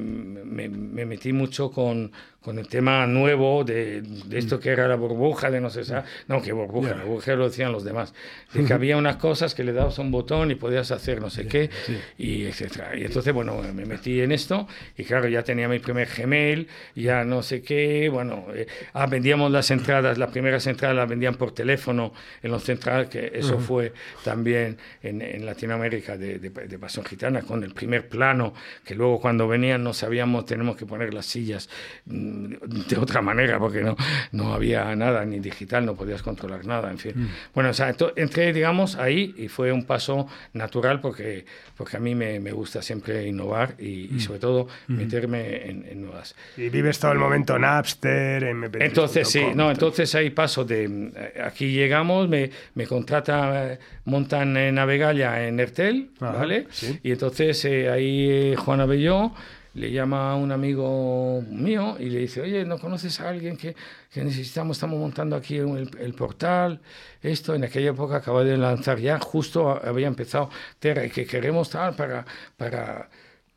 D: me, metí mucho con, con el tema nuevo de, de, esto que era la burbuja, de no sé, no, que burbuja, la burbuja lo decían los demás, de que había unas cosas que le dabas un botón y podías hacer no sé qué, y etcétera. Y entonces, bueno, me metí en esto, y claro, ya tenía mi primer Gmail, ya no sé qué, bueno, eh, ah, vendíamos las entradas, las primeras entradas las vendían por teléfono en los centrales, que eso fue también en, en Latinoamérica de, de, de, Pasión Gitana, con el primer plano, que luego cuando venían no sabíamos, tenemos que poner las sillas mm, de otra manera, porque no, no había nada, ni digital, no podías controlar nada, en fin. Mm. Bueno, o sea, entré, digamos, ahí y fue un paso natural porque, porque a mí me, me gusta siempre innovar y, y mm. sobre todo meterme en en, nuevas.
C: Y vives todo el momento Napster, MP3.
D: Entonces, sí, no, entonces ahí paso de. Eh, aquí llegamos, me, me contrata, montan en Navegalla en Ertel, ¿vale? Y entonces eh, ahí Juan Abelló le llama a un amigo mío y le dice, oye, ¿no conoces a alguien que, que necesitamos? Estamos montando aquí el, el, portal, esto, en aquella época acaba de lanzar ya, justo había empezado Terra y que queremos tal para, para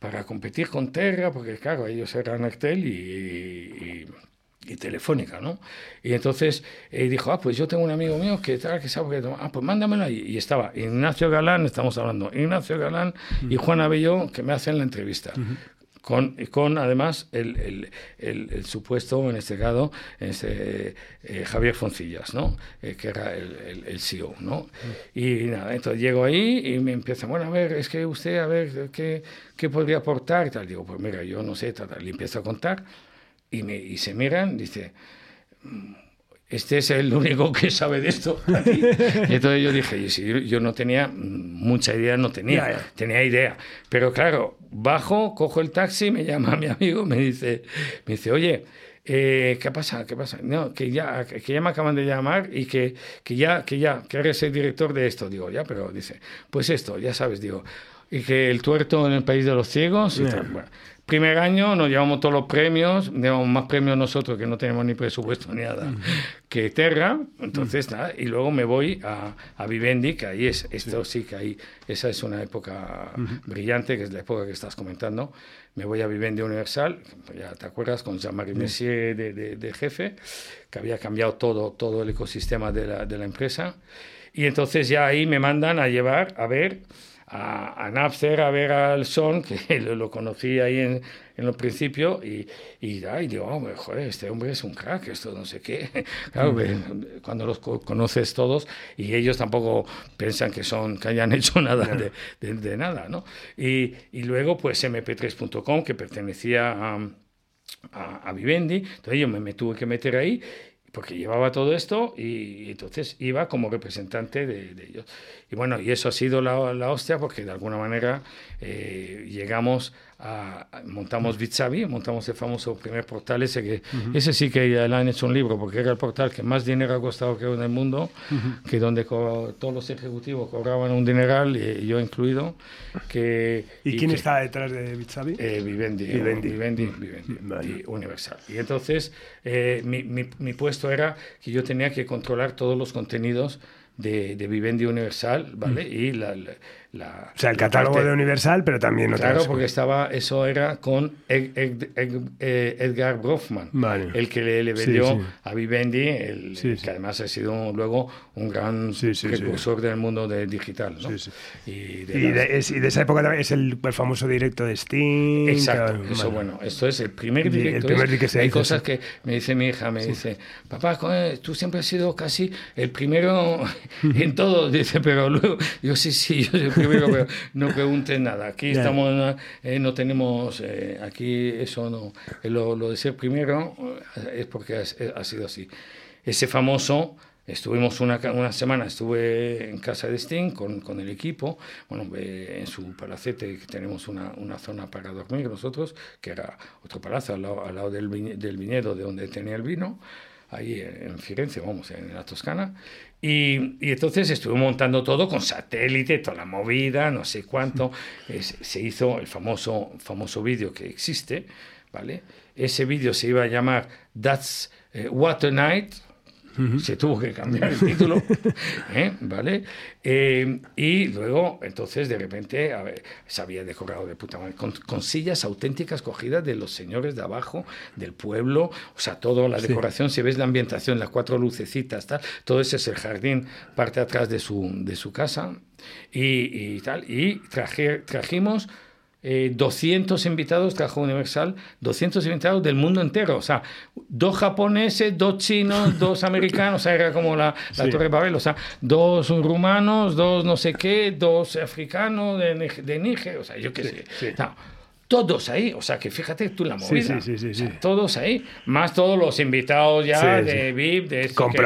D: para competir con Terra, porque claro, ellos eran Actel y, y, Telefónica, ¿no? Y entonces eh, dijo, ah, pues yo tengo un amigo mío que tal, que sabe que... Ah, pues mándamelo. Y, y estaba Ignacio Galán, estamos hablando, Ignacio Galán y Juan Abelló, que me hacen la entrevista con, con además el, el, el, supuesto, en este caso, este, eh, Javier Foncillas, ¿no? Eh, que era el, CEO, ¿no? Mm. Y nada, entonces llego ahí y me empieza, bueno, a ver, es que usted, a ver, ¿qué, qué podría aportar? Y tal. Digo, pues mira, yo no sé, tal, Le empiezo a contar y, me, y se miran, dice este es el único que sabe de esto. Y entonces yo dije, si yo no tenía mucha idea, no tenía, tenía idea. Pero claro, bajo, cojo el taxi, me llama mi amigo, me dice, me dice, oye, eh, ¿qué pasa? ¿Qué pasa? No, que ya, que ya me acaban de llamar y que, que ya, que ya, que eres el director de esto. Digo, ya, pero dice, pues esto, ya sabes, digo, y que el tuerto en el país de los ciegos. Y bueno, Primer año nos llevamos todos los premios, llevamos más premios nosotros que no tenemos ni presupuesto ni nada que Terra, entonces nada, y luego me voy a, a, Vivendi, que ahí es, esto sí que ahí, esa es una época brillante, que es la época que estás comentando, me voy a Vivendi Universal, ya te acuerdas, con Jean-Marie Messier de, de, de, jefe, que había cambiado todo, todo el ecosistema de la, de la empresa, y entonces ya ahí me mandan a llevar, a ver a, a, Napster a ver al Son, que lo, conocí ahí en, en los principios, y, y, y digo, oh, joder, este hombre es un crack, esto no sé qué. Claro, cuando los conoces todos, y ellos tampoco piensan que, son, que hayan hecho nada de, de, de nada, ¿no? Y, y, luego, pues mp3.com, que pertenecía a, a, a, Vivendi, entonces yo me, me tuve que meter ahí porque llevaba todo esto y, entonces iba como representante de, ellos. Y bueno, y eso ha sido la, la hostia porque de alguna manera eh, llegamos montamos Bitsabi, montamos el famoso primer portal ese que ese sí que ya le han hecho un libro porque era el portal que más dinero ha costado que en el mundo, que donde todos los ejecutivos cobraban un dineral y, yo incluido. Que,
C: ¿Y, quién está detrás de Bitsabi?
D: Eh, Vivendi, Vivendi, Vivendi, Vivendi y Universal. Y entonces eh, mi, mi, mi puesto era que yo tenía que controlar todos los contenidos de, de Vivendi Universal, ¿vale? Y la, la- la-
C: O sea, el catálogo
D: parte-
C: de Universal, pero también.
D: Claro, porque estaba, eso era con Ed- Ed- Ed- eh, Edgar Brofman,
C: Vale.
D: el que le, le vendió
C: sí.
D: a Vivendi, el,
C: Sí,
D: que además ha sido luego un gran precursor del mundo de digital. Y de
C: Y
D: las-
C: de, es- y de esa época también es el, el famoso directo de Sting.
D: Exacto, eso
C: vale.
D: bueno, esto es el primer
C: El di- el
D: directo.
C: primer que se
D: hay cosas que me dice mi hija, me dice, papá, tú siempre has sido casi el primero en todo. Dice, pero luego, yo sí, sí, yo primero, pero no preguntes nada. Aquí estamos, eh, no tenemos, eh, aquí eso no, eh, lo, lo de ser primero eh, es porque ha, ha sido así. Ese famoso Estuvimos una, una semana, estuve en casa de Sting con, con el equipo, bueno, eh, en su palacete, que tenemos una, una zona para dormir nosotros, que era otro palacio al lado, al lado del, del viñedo de donde tenía el vino, ahí en Firenze, vamos, en la Toscana. Y, y entonces estuve montando todo con satélite, toda la movida, no sé cuánto. Se hizo el famoso, famoso vídeo que existe, ¿vale? Ese vídeo se iba a llamar That's eh, What se tuvo que cambiar el título, ¿eh? ¿vale? Eh, y luego, entonces, de repente, a ver, se había decorado de puta madre, con, con sillas auténticas cogidas de los señores de abajo, del pueblo, o sea, toda la decoración, si ves la ambientación, las cuatro lucecitas, tal, todo ese es el jardín, parte atrás de su, de su casa, y, y tal, y traje, trajimos eh, 200 invitados, trajo Universal, 200 invitados del mundo entero, o sea, dos japoneses, dos chinos, dos americanos, o sea, era como la, la
C: Sí.
D: Torre Babel, o sea, dos rumanos, dos no sé qué, dos africanos de, de Níger, o sea, yo qué sé.
C: sí.
D: No, todos ahí, o sea, que fíjate tú la movida.
C: sí, sí, sí,
D: O sea,
C: sí.
D: todos ahí, más todos los invitados ya de. VIP, de esto que-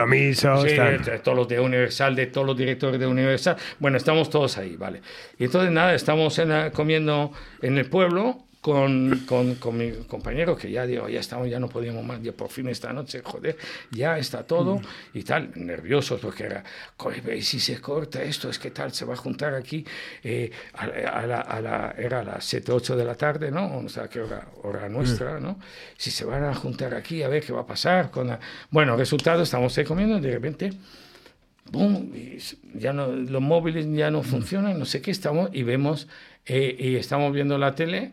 C: tal.
D: de todos los de Universal, de todos los directores de Universal. Bueno, estamos todos ahí, ¿vale? Y entonces, nada, estamos en la- comiendo en el pueblo con, con, con mi compañero, que ya digo, ya estamos, ya no podíamos más, ya por fin esta noche, joder, ya está todo y tal, nerviosos, porque era, "Joder, y si se corta esto, es que tal, se va a juntar aquí, eh, a, a la, a la- era a las 7, 8 de la tarde, ¿no? O sea, que hora, hora nuestra, ¿no? Si se van a juntar aquí, a ver qué va a pasar con la... Bueno, resultado, estamos ahí comiendo y de repente boom, ya no, los móviles ya no funcionan, no sé qué, estamos y vemos, eh, y estamos viendo la tele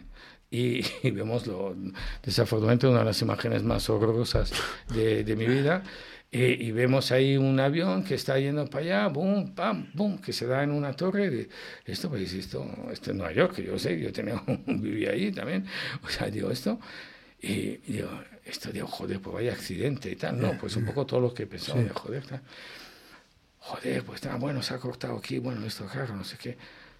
D: y, y vemos lo, desafortunadamente una de las imágenes más horrorosas de, de mi vida. eh, y vemos ahí un avión que está yendo para allá, boom, pam, boom, que se da en una torre. De, esto, pues, esto, esto es Nueva York, que yo sé, yo tenía, vivía ahí también. O sea, digo, esto. Y digo, esto, digo, joder, pues vaya accidente y tal. No, pues un poco todo lo que pensaba, de joder, tal joder, pues está bueno, se ha cortado aquí, bueno, esto, claro, no sé qué.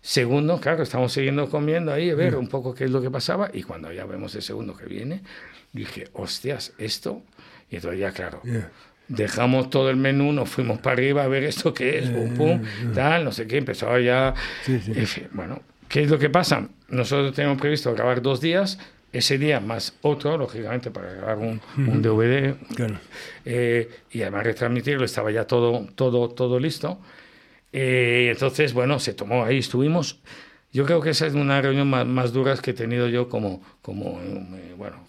D: Segundo, claro, estamos siguiendo comiendo ahí, a ver un poco qué es lo que pasaba, y cuando ya vemos el segundo que viene, dije, hostias, esto, y entonces ya, claro, dejamos todo el menú, nos fuimos para arriba a ver esto qué es, pum, pum, tal, no sé qué, empezaba ya, en fin, bueno, ¿qué es lo que pasa? Nosotros tenemos previsto grabar dos días, ese día más otro, lógicamente, para grabar un, un DVD,
C: Claro.
D: eh, y además retransmitirlo, estaba ya todo, todo, todo listo. Eh, entonces, bueno, se tomó ahí, estuvimos. Yo creo que esa es una reunión más, más duras que he tenido yo como, como eh, bueno,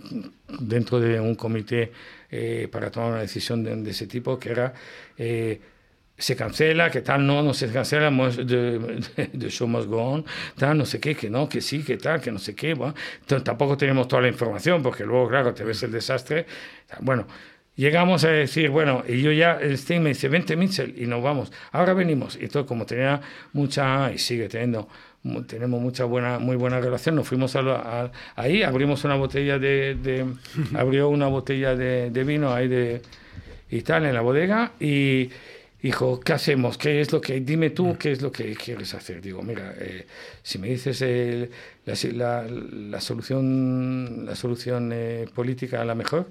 D: dentro de un comité eh, para tomar una decisión de, de ese tipo, que era, eh, se cancela, que tal, no, no se cancela, the, the show must go on, tal, no sé qué, que no, que sí, que tal, que no sé qué. Bueno, tampoco tenemos toda la información, porque luego, claro, te ves el desastre. Bueno, llegamos a decir, bueno, y yo ya, el Sting me dice, vente Mitchell, y nos vamos, ahora venimos. Y entonces, como tenía mucha, y sigue teniendo, tenemos mucha buena, muy buena relación, nos fuimos a a- ahí, abrimos una botella de, de- abrió una botella de, de vino ahí de, y tal, en la bodega, y dijo, ¿qué hacemos? ¿Qué es lo que, dime tú, qué es lo que quieres hacer? Digo, mira, eh, si me dices el- la, la- la solución, la solución eh, política a la mejor,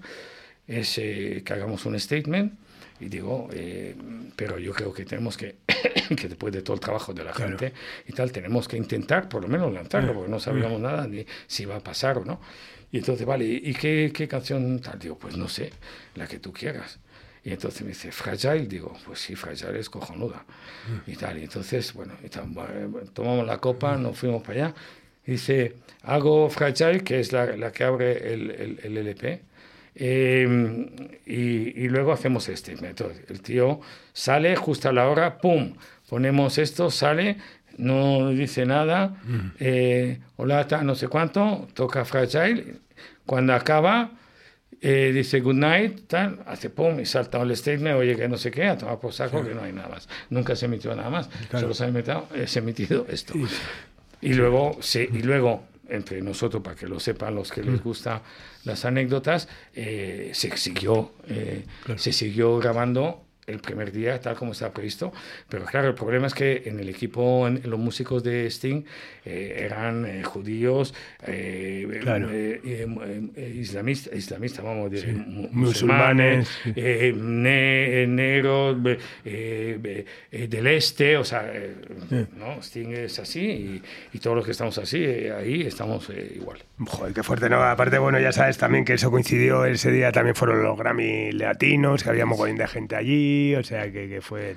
D: es eh, que hagamos un statement y digo, eh, pero yo creo que tenemos que, que después de todo el trabajo de la
C: Claro.
D: gente y tal, tenemos que intentar por lo menos lanzarlo, porque no sabíamos nada ni si va a pasar o no. Y entonces, vale, ¿y qué, qué canción tal? Digo, pues no sé, la que tú quieras. Y entonces me dice, Fragile, digo, pues sí, Fragile es cojonuda. Y tal, y entonces, bueno, y tal, bueno, tomamos la copa, nos fuimos para allá. Y dice, hago Fragile, que es la, la que abre el, el, el LP. Eh, y, luego hacemos este método. El tío sale justo a la hora, ¡pum! Ponemos esto, sale, no dice nada, eh, hola, no sé cuánto, toca Fragile. Cuando acaba, eh, dice good night, tal, hace pum y salta el statement, oye que no sé qué, a tomar por saco que no hay nada más. Nunca se emitió nada más, solo se ha emitido, se ha emitido esto. Y luego, sí, y luego entre nosotros, para que lo sepan los que les mm. gustan las anécdotas, eh, se, siguió, eh, se siguió grabando el primer día, tal como estaba previsto. Pero claro, el problema es que en el equipo, en, los músicos de Sting eh, eran eh, judíos, eh, islamistas, islamistas, vamos, de, musulmanes, negros, del este, o sea, ¿no? Sting es así y, todos los que estamos así, ahí estamos igual.
C: Joder, qué fuerte, ¿no? Aparte, bueno, ya sabes también que eso coincidió ese día, también fueron los Grammy latinos, que había mogollón de gente allí o sea que, fue...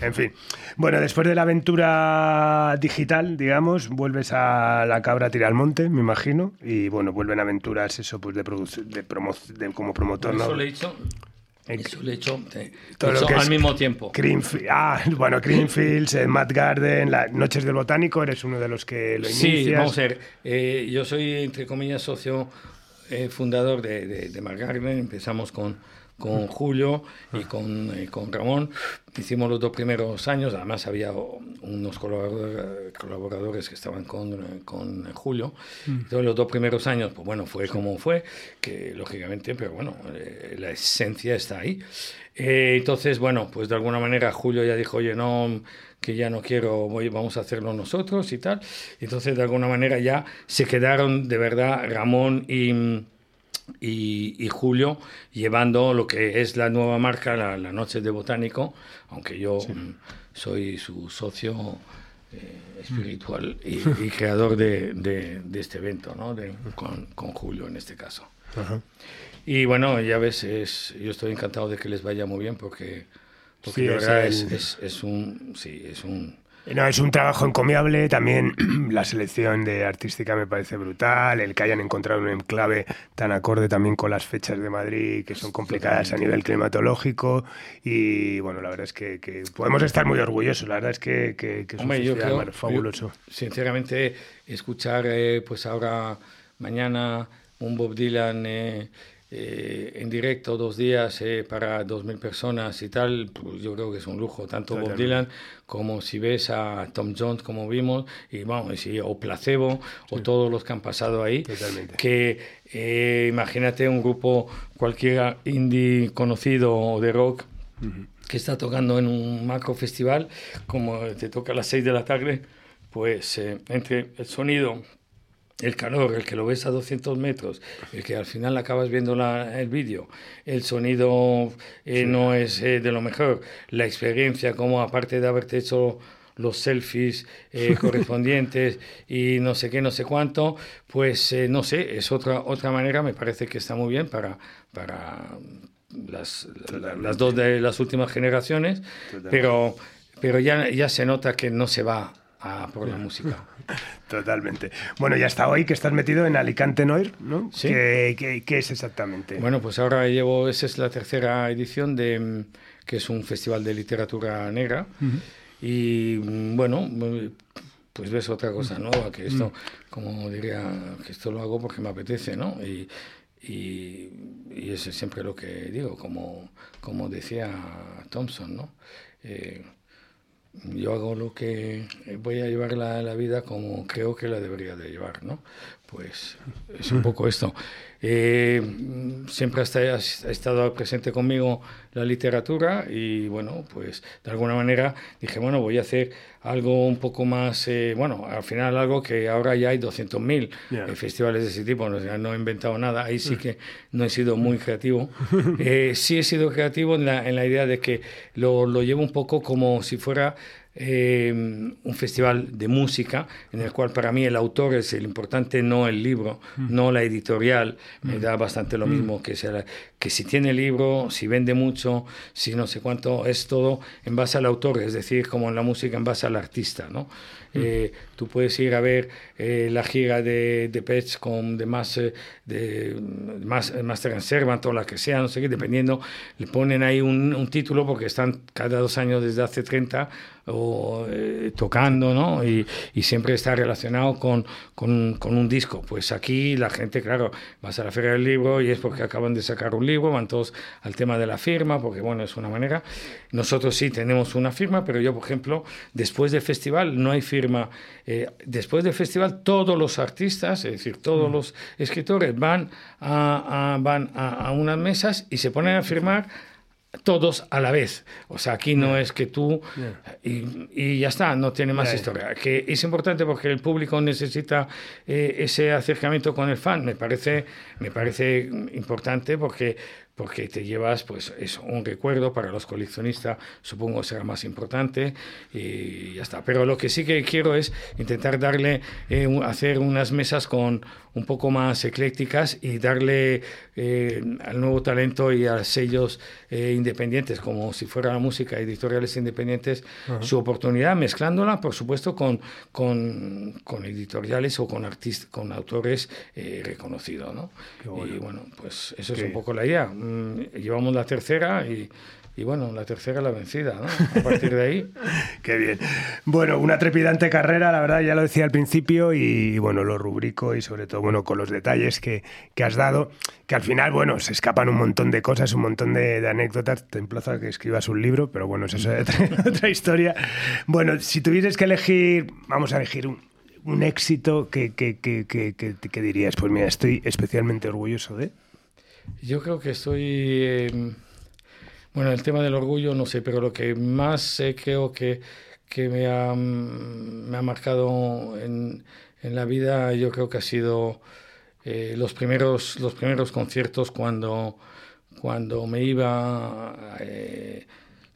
C: En fin, bueno, después de la aventura digital, digamos, vuelves a la cabra tira al monte, me imagino, y bueno, vuelven aventuras, eso, pues de, de, como promotor,
D: ¿no? Eso le he hecho... Eso le he hecho, todo al mismo tiempo.
C: ah, bueno, Greenfields, eh, Matt Garden, las Noches del Botánico, eres uno de los que lo inicias.
D: Sí, vamos a ver. Eh, yo soy, entre comillas, socio eh, fundador de, de, de Matt Garden. Empezamos con con Julio y con, eh, con, Ramón. Hicimos los dos primeros años, además había unos colaboradores, que estaban con, con Julio. Mm. Entonces los dos primeros años, pues bueno, fue como fue, que lógicamente, pero bueno, eh, la esencia está ahí. Eh, entonces, bueno, pues de alguna manera Julio ya dijo, oye, no, que ya no quiero, voy, vamos a hacerlo nosotros y tal. Entonces, de alguna manera ya se quedaron de verdad Ramón y y, Julio llevando lo que es la nueva marca, la, Noche de Botánico, aunque yo mm, soy su socio eh, espiritual y, creador de, de, este evento, ¿no? con, con, Julio en este caso. Y bueno, ya ves, es, yo estoy encantado de que les vaya muy bien porque, porque es, es, es, un, sí, es un
C: no, es un trabajo encomiable. También la selección de artística me parece brutal. El que hayan encontrado un enclave tan acorde también con las fechas de Madrid, que son complicadas a nivel climatológico. Y bueno, la verdad es que, podemos estar muy orgullosos. La verdad es que, es un fabuloso.
D: sinceramente, escuchar eh, pues ahora, mañana, un Bob Dylan. Eh, eh, en directo dos días eh, para dos mil personas y tal, pues yo creo que es un lujo, tanto Bob Dylan como si ves a Tom Jones como vimos, y vamos, o Placebo, o todos los que han pasado ahí, que eh, imagínate un grupo cualquiera indie conocido o de rock, que está tocando en un macro festival, como te toca a las 6 de la tarde, pues entre el sonido el calor, el que lo ves a 200 metros, el que al final acabas viendo el vídeo, el sonido eh, no es eh, de lo mejor, la experiencia, como aparte de haberte hecho los selfies eh, correspondientes y no sé qué, no sé cuánto, pues no sé, es otra, otra manera, me parece que está muy bien para, para las, las dos de las últimas generaciones, pero, pero ya, ya se nota que no se va a por la música.
C: Totalmente. Bueno, ya está hoy que estás metido en Alicante Noir, ¿no? ¿Sí? ¿Qué, es exactamente?
D: Bueno, pues ahora llevo, esa es la tercera edición de, que es un festival de literatura negra. Y bueno, pues ves otra cosa nueva, que esto, como diría, que esto lo hago porque me apetece, ¿no? Y, y, y eso es siempre lo que digo, como, como decía Thompson, ¿no? Eh, yo hago lo que voy a llevar la, la, vida como creo que la debería de llevar, ¿no? Pues es un poco esto. Eh, siempre ha estado presente conmigo la literatura y bueno, pues de alguna manera dije, bueno, voy a hacer algo un poco más, eh, bueno, al final algo que ahora ya hay 200.000 eh, festivales de ese tipo, no, no, he inventado nada, ahí sí que no he sido muy creativo. sí he sido creativo en la, en la idea de que lo, lo llevo un poco como si fuera Em, un festival de música en el cual para mí el autor es el importante, no el libro, mm. no la editorial. Me mm. da bastante lo mm. mismo que, sea, que si tiene libro, si vende mucho, si no sé cuánto, es todo en base al autor, es decir, como en la música en base al artista. ¿no? Eh, tú puedes ir a ver eh, la gira de, de Pets con de más, de más Master and Servant o la que sea, no sé qué, dependiendo, le ponen ahí un, un título porque están cada dos años desde hace 30 o eh, tocando, ¿no? Y, y, siempre está relacionado con, con, con, un disco. Pues aquí la gente, claro, vas a la feria del libro y es porque acaban de sacar un libro, van todos al tema de la firma, porque bueno, es una manera. Nosotros sí tenemos una firma, pero yo, por ejemplo, después del festival no hay firma. Eh, después del festival todos los artistas, es decir, todos mm. los escritores van a, a van a, a unas mesas y se ponen a firmar todos a la vez. O sea, aquí no es que tú y, y, ya está, no tiene más historia. Que es importante porque el público necesita eh, ese acercamiento con el fan. Me parece, me parece importante porque porque te llevas pues es un recuerdo para los coleccionistas supongo será más importante y ya está pero lo que sí que quiero es intentar darle eh, hacer unas mesas con un poco más eclécticas y darle eh, al nuevo talento y a sellos eh, independientes como si fuera la música editoriales independientes su oportunidad mezclándola por supuesto con con, con editoriales o con artistas con autores eh, reconocidos ¿no? bueno. y bueno pues eso es un poco la idea Mm, llevamos la tercera y, y bueno, la tercera la vencida, ¿no? A partir de ahí.
C: Qué bien. Bueno, una trepidante carrera, la verdad, ya lo decía al principio, y bueno, lo rubrico y sobre todo, bueno, con los detalles que, que has dado, que al final, bueno, se escapan un montón de cosas, un montón de, de anécdotas. Te emplazo a que escribas un libro, pero bueno, eso es otra, otra historia. Bueno, si tuvieses que elegir, vamos a elegir un, un éxito que, que, que, que dirías, pues mira, estoy especialmente orgulloso de.
D: Yo creo que estoy... Eh, bueno, el tema del orgullo no sé, pero lo que más creo que, que me, ha, me ha marcado en, en, la vida, yo creo que ha sido eh, los, primeros, los primeros conciertos cuando, cuando me iba... Eh,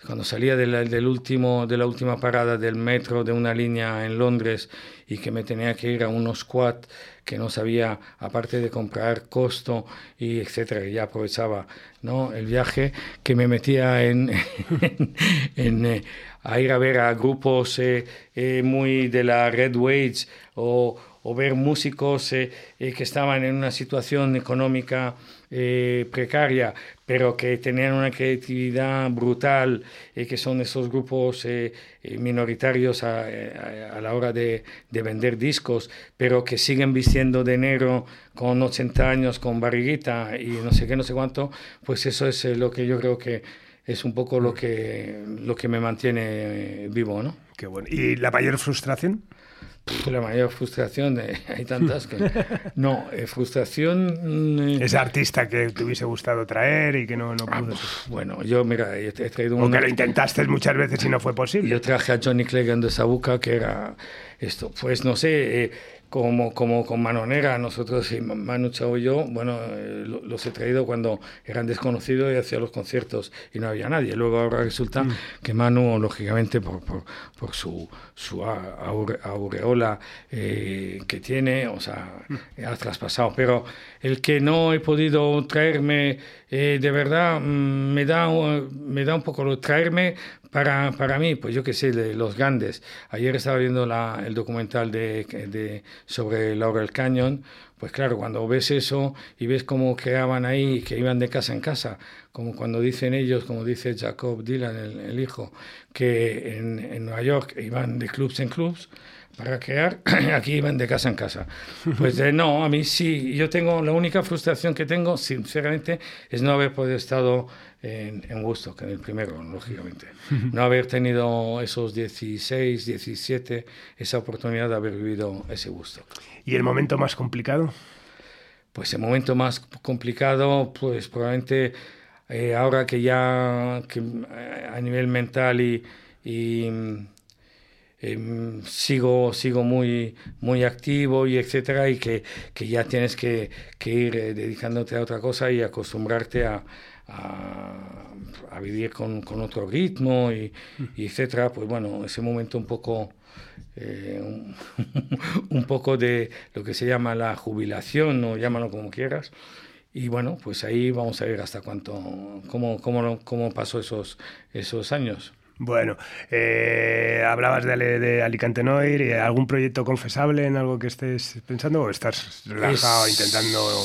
D: cuando salía de la, del último, de la última parada del metro de una línea en Londres y que me tenía que ir a unos squat que no sabía, aparte de comprar costo y etcétera, ya aprovechaba ¿no? el viaje, que me metía en, en, en eh, a ir a ver a grupos eh, eh, muy de la Red Wage o, o ver músicos eh, eh, que estaban en una situación económica eh, precaria, pero que tenían una creatividad brutal, eh, que son esos grupos eh, eh minoritarios a, a, a, la hora de, de, vender discos, pero que siguen vistiendo de negro con 80 años, con barriguita y no sé qué, no sé cuánto, pues eso es eh, lo que yo creo que es un poco lo que, lo que me mantiene vivo, ¿no?
C: Qué bueno. ¿Y la mayor frustración?
D: La mayor frustración, eh, hay tantas que... No, eh, frustración...
C: Eh, Ese artista que te hubiese gustado traer y que no, no pudo.
D: Ah, bueno, yo, mira, he traído un...
C: O que lo intentaste muchas veces y no fue posible.
D: Yo traje a Johnny Clegg de Sabuca, que era esto, pues no sé... Como, como con Manonera, nosotros y Manu Chao y yo, bueno, eh, los he traído cuando eran desconocidos y hacía los conciertos y no había nadie. Luego ahora resulta mm. que Manu, lógicamente, por, por, por su, su aure, aureola eh, que tiene, o sea, mm. ha traspasado. Pero el que no he podido traerme, eh, de verdad, mm, me, da, me da un poco lo traerme para, para mí, pues yo qué sé, de los grandes. Ayer estaba viendo la, el documental de, de, sobre Laurel Canyon. Pues claro, cuando ves eso y ves cómo quedaban ahí, que iban de casa en casa, como cuando dicen ellos, como dice Jacob Dylan, el, el hijo, que en, en Nueva York iban de clubs en clubs, para crear, aquí iban de casa en casa. Pues no, a mí sí, yo tengo, la única frustración que tengo, sinceramente, es no haber podido estar en, en Woodstock, en el primero, lógicamente. No haber tenido esos 16, 17, esa oportunidad de haber vivido ese Woodstock.
C: ¿Y el momento más complicado?
D: Pues el momento más complicado, pues probablemente eh, ahora que ya que, eh, a nivel mental y, y eh, sigo, sigo muy, muy activo y etcétera, y que, que ya tienes que, que ir eh, dedicándote a otra cosa y acostumbrarte a, a, vivir con, con, otro ritmo y, y, etcétera, pues bueno, ese momento un poco, eh, un, un, poco de lo que se llama la jubilación, o llámalo como quieras. Y bueno, pues ahí vamos a ver hasta cuánto, cómo, cómo, cómo pasó esos, esos años.
C: Bueno, eh, hablabas de, de, Alicante Noir, y ¿algún proyecto confesable en algo que estés pensando o estás relajado intentando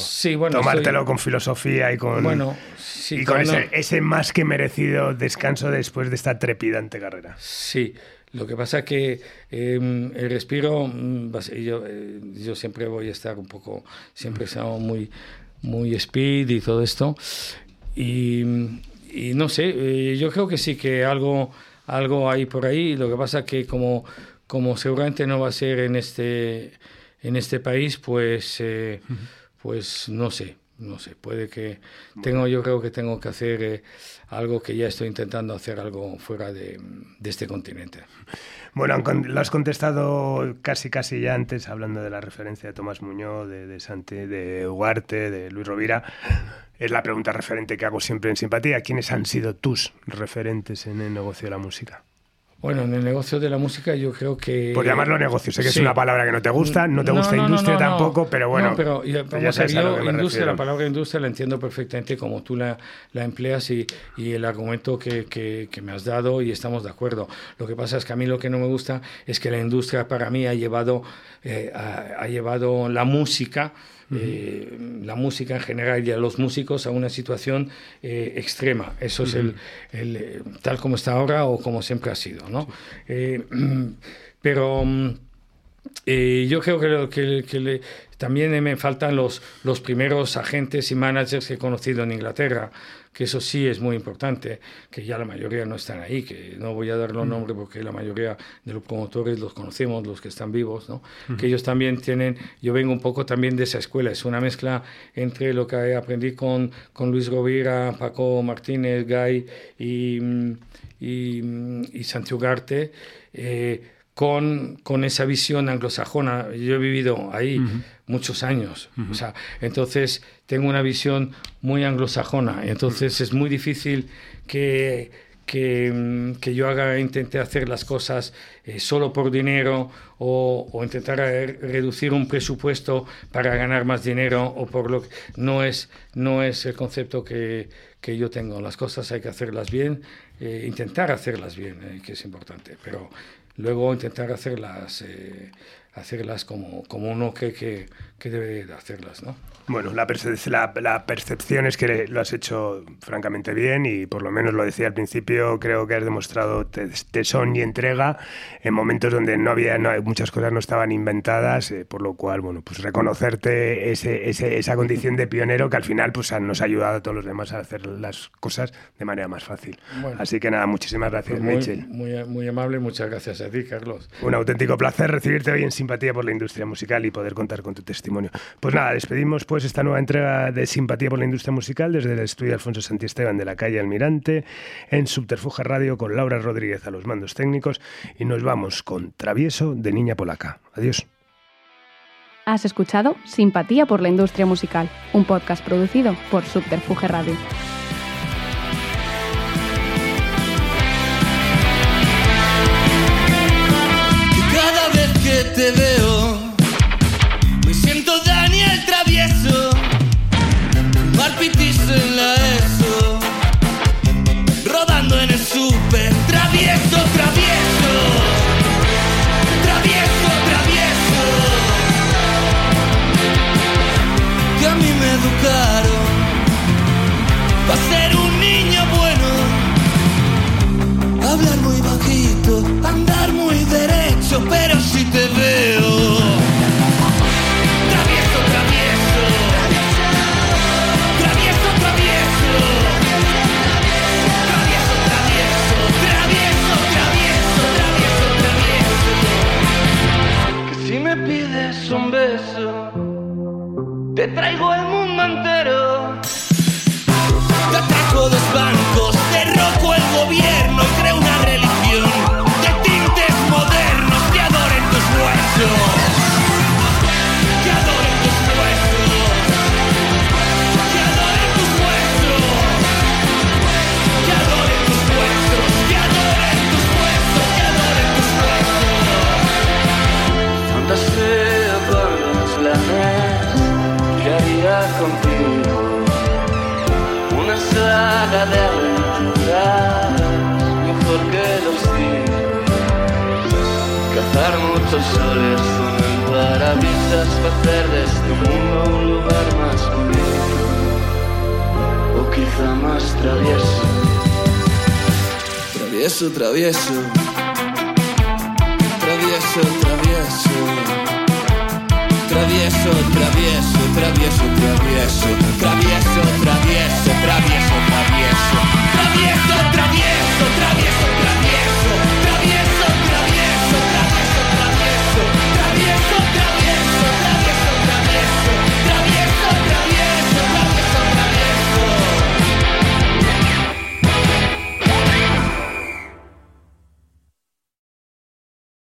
C: tomártelo con filosofía y con,
D: bueno,
C: y con ese, más que merecido descanso después de esta trepidante carrera?
D: Sí, lo que pasa es que em, el respiro, mm, yo, eh, yo siempre voy a estar un poco, siempre he estado muy, muy speed y todo esto. Y, y no sé, eh, yo creo que sí que algo, algo hay por ahí. Lo que pasa es que como, como seguramente no va a ser en este, en este país, pues, eh, pues no sé, no sé. Puede que tengo, yo creo que tengo que hacer eh, algo que ya estoy intentando hacer algo fuera de, de este continente.
C: Bueno, lo has contestado casi casi ya antes, hablando de la referencia de Tomás Muñoz, de, de Santi, de Ugarte, de Luis Rovira es la pregunta referente que hago siempre en simpatía. ¿Quiénes han sido tus referentes en el negocio de la música?
D: Bueno, en el negocio de la música yo creo que...
C: Por llamarlo negocio, sé que es una palabra que no te gusta, no te gusta industria tampoco, pero bueno... No,
D: pero vamos a yo industria, la palabra industria la entiendo perfectamente como tú la, la empleas y, y, el argumento que, que, que, me has dado y estamos de acuerdo. Lo que pasa es que a mí lo que no me gusta es que la industria para mí ha llevado, eh, ha, llevado la música eh, la música en general y a los músicos a una situación eh, extrema. Eso es el, eh, tal como está ahora o como siempre ha sido. ¿no? pero mm, yo creo que, que, también me faltan los, los primeros agentes y managers que he conocido en Inglaterra que eso sí es muy importante, que ya la mayoría no están ahí, que no voy a dar los mm. nombres porque la mayoría de los promotores los conocemos, los que están vivos, ¿no? que ellos también tienen, yo vengo un poco también de esa escuela, es una mezcla entre lo que aprendí con, con Luis Rovira, Paco Martínez, Guy y, y, y Santiago Garte, eh, con, con, esa visión anglosajona. Yo he vivido ahí muchos años, o sea, entonces tengo una visión muy anglosajona, entonces es muy difícil que, que, que, yo haga, intente hacer las cosas eh, solo por dinero o, o, intentar reducir un presupuesto para ganar más dinero o por lo que no es, no es el concepto que, que yo tengo. Las cosas hay que hacerlas bien, eh, intentar hacerlas bien, eh, que es importante, pero luego intentar hacerlas, eh, hacerlas como, como uno que, que, que debe hacerlas, ¿no?
C: Bueno, la, la, percepción es que lo has hecho francamente bien y por lo menos lo decía al principio, creo que has demostrado tesón y entrega en momentos donde no había, no, muchas cosas no estaban inventadas, eh, por lo cual, bueno, pues reconocerte ese, esa condición de pionero que al final pues nos ha ayudado a todos los demás a hacer las cosas de manera más fácil. Así que nada, muchísimas gracias,
D: pues muy, Muy, muy amable, muchas gracias a ti, Carlos.
C: Un auténtico placer recibirte hoy en Simpatía por la Industria Musical y poder contar con tu testimonio. Pues nada, despedimos pues esta nueva entrega de Simpatía por la Industria Musical desde el estudio Alfonso Santiesteban de la calle Almirante en Subterfuge Radio con Laura Rodríguez a los mandos técnicos y nos vamos con Travieso de Niña Polaca. Adiós.
E: Has escuchado Simpatía por la Industria Musical, un podcast producido por Subterfuge Radio.
F: Cada vez que te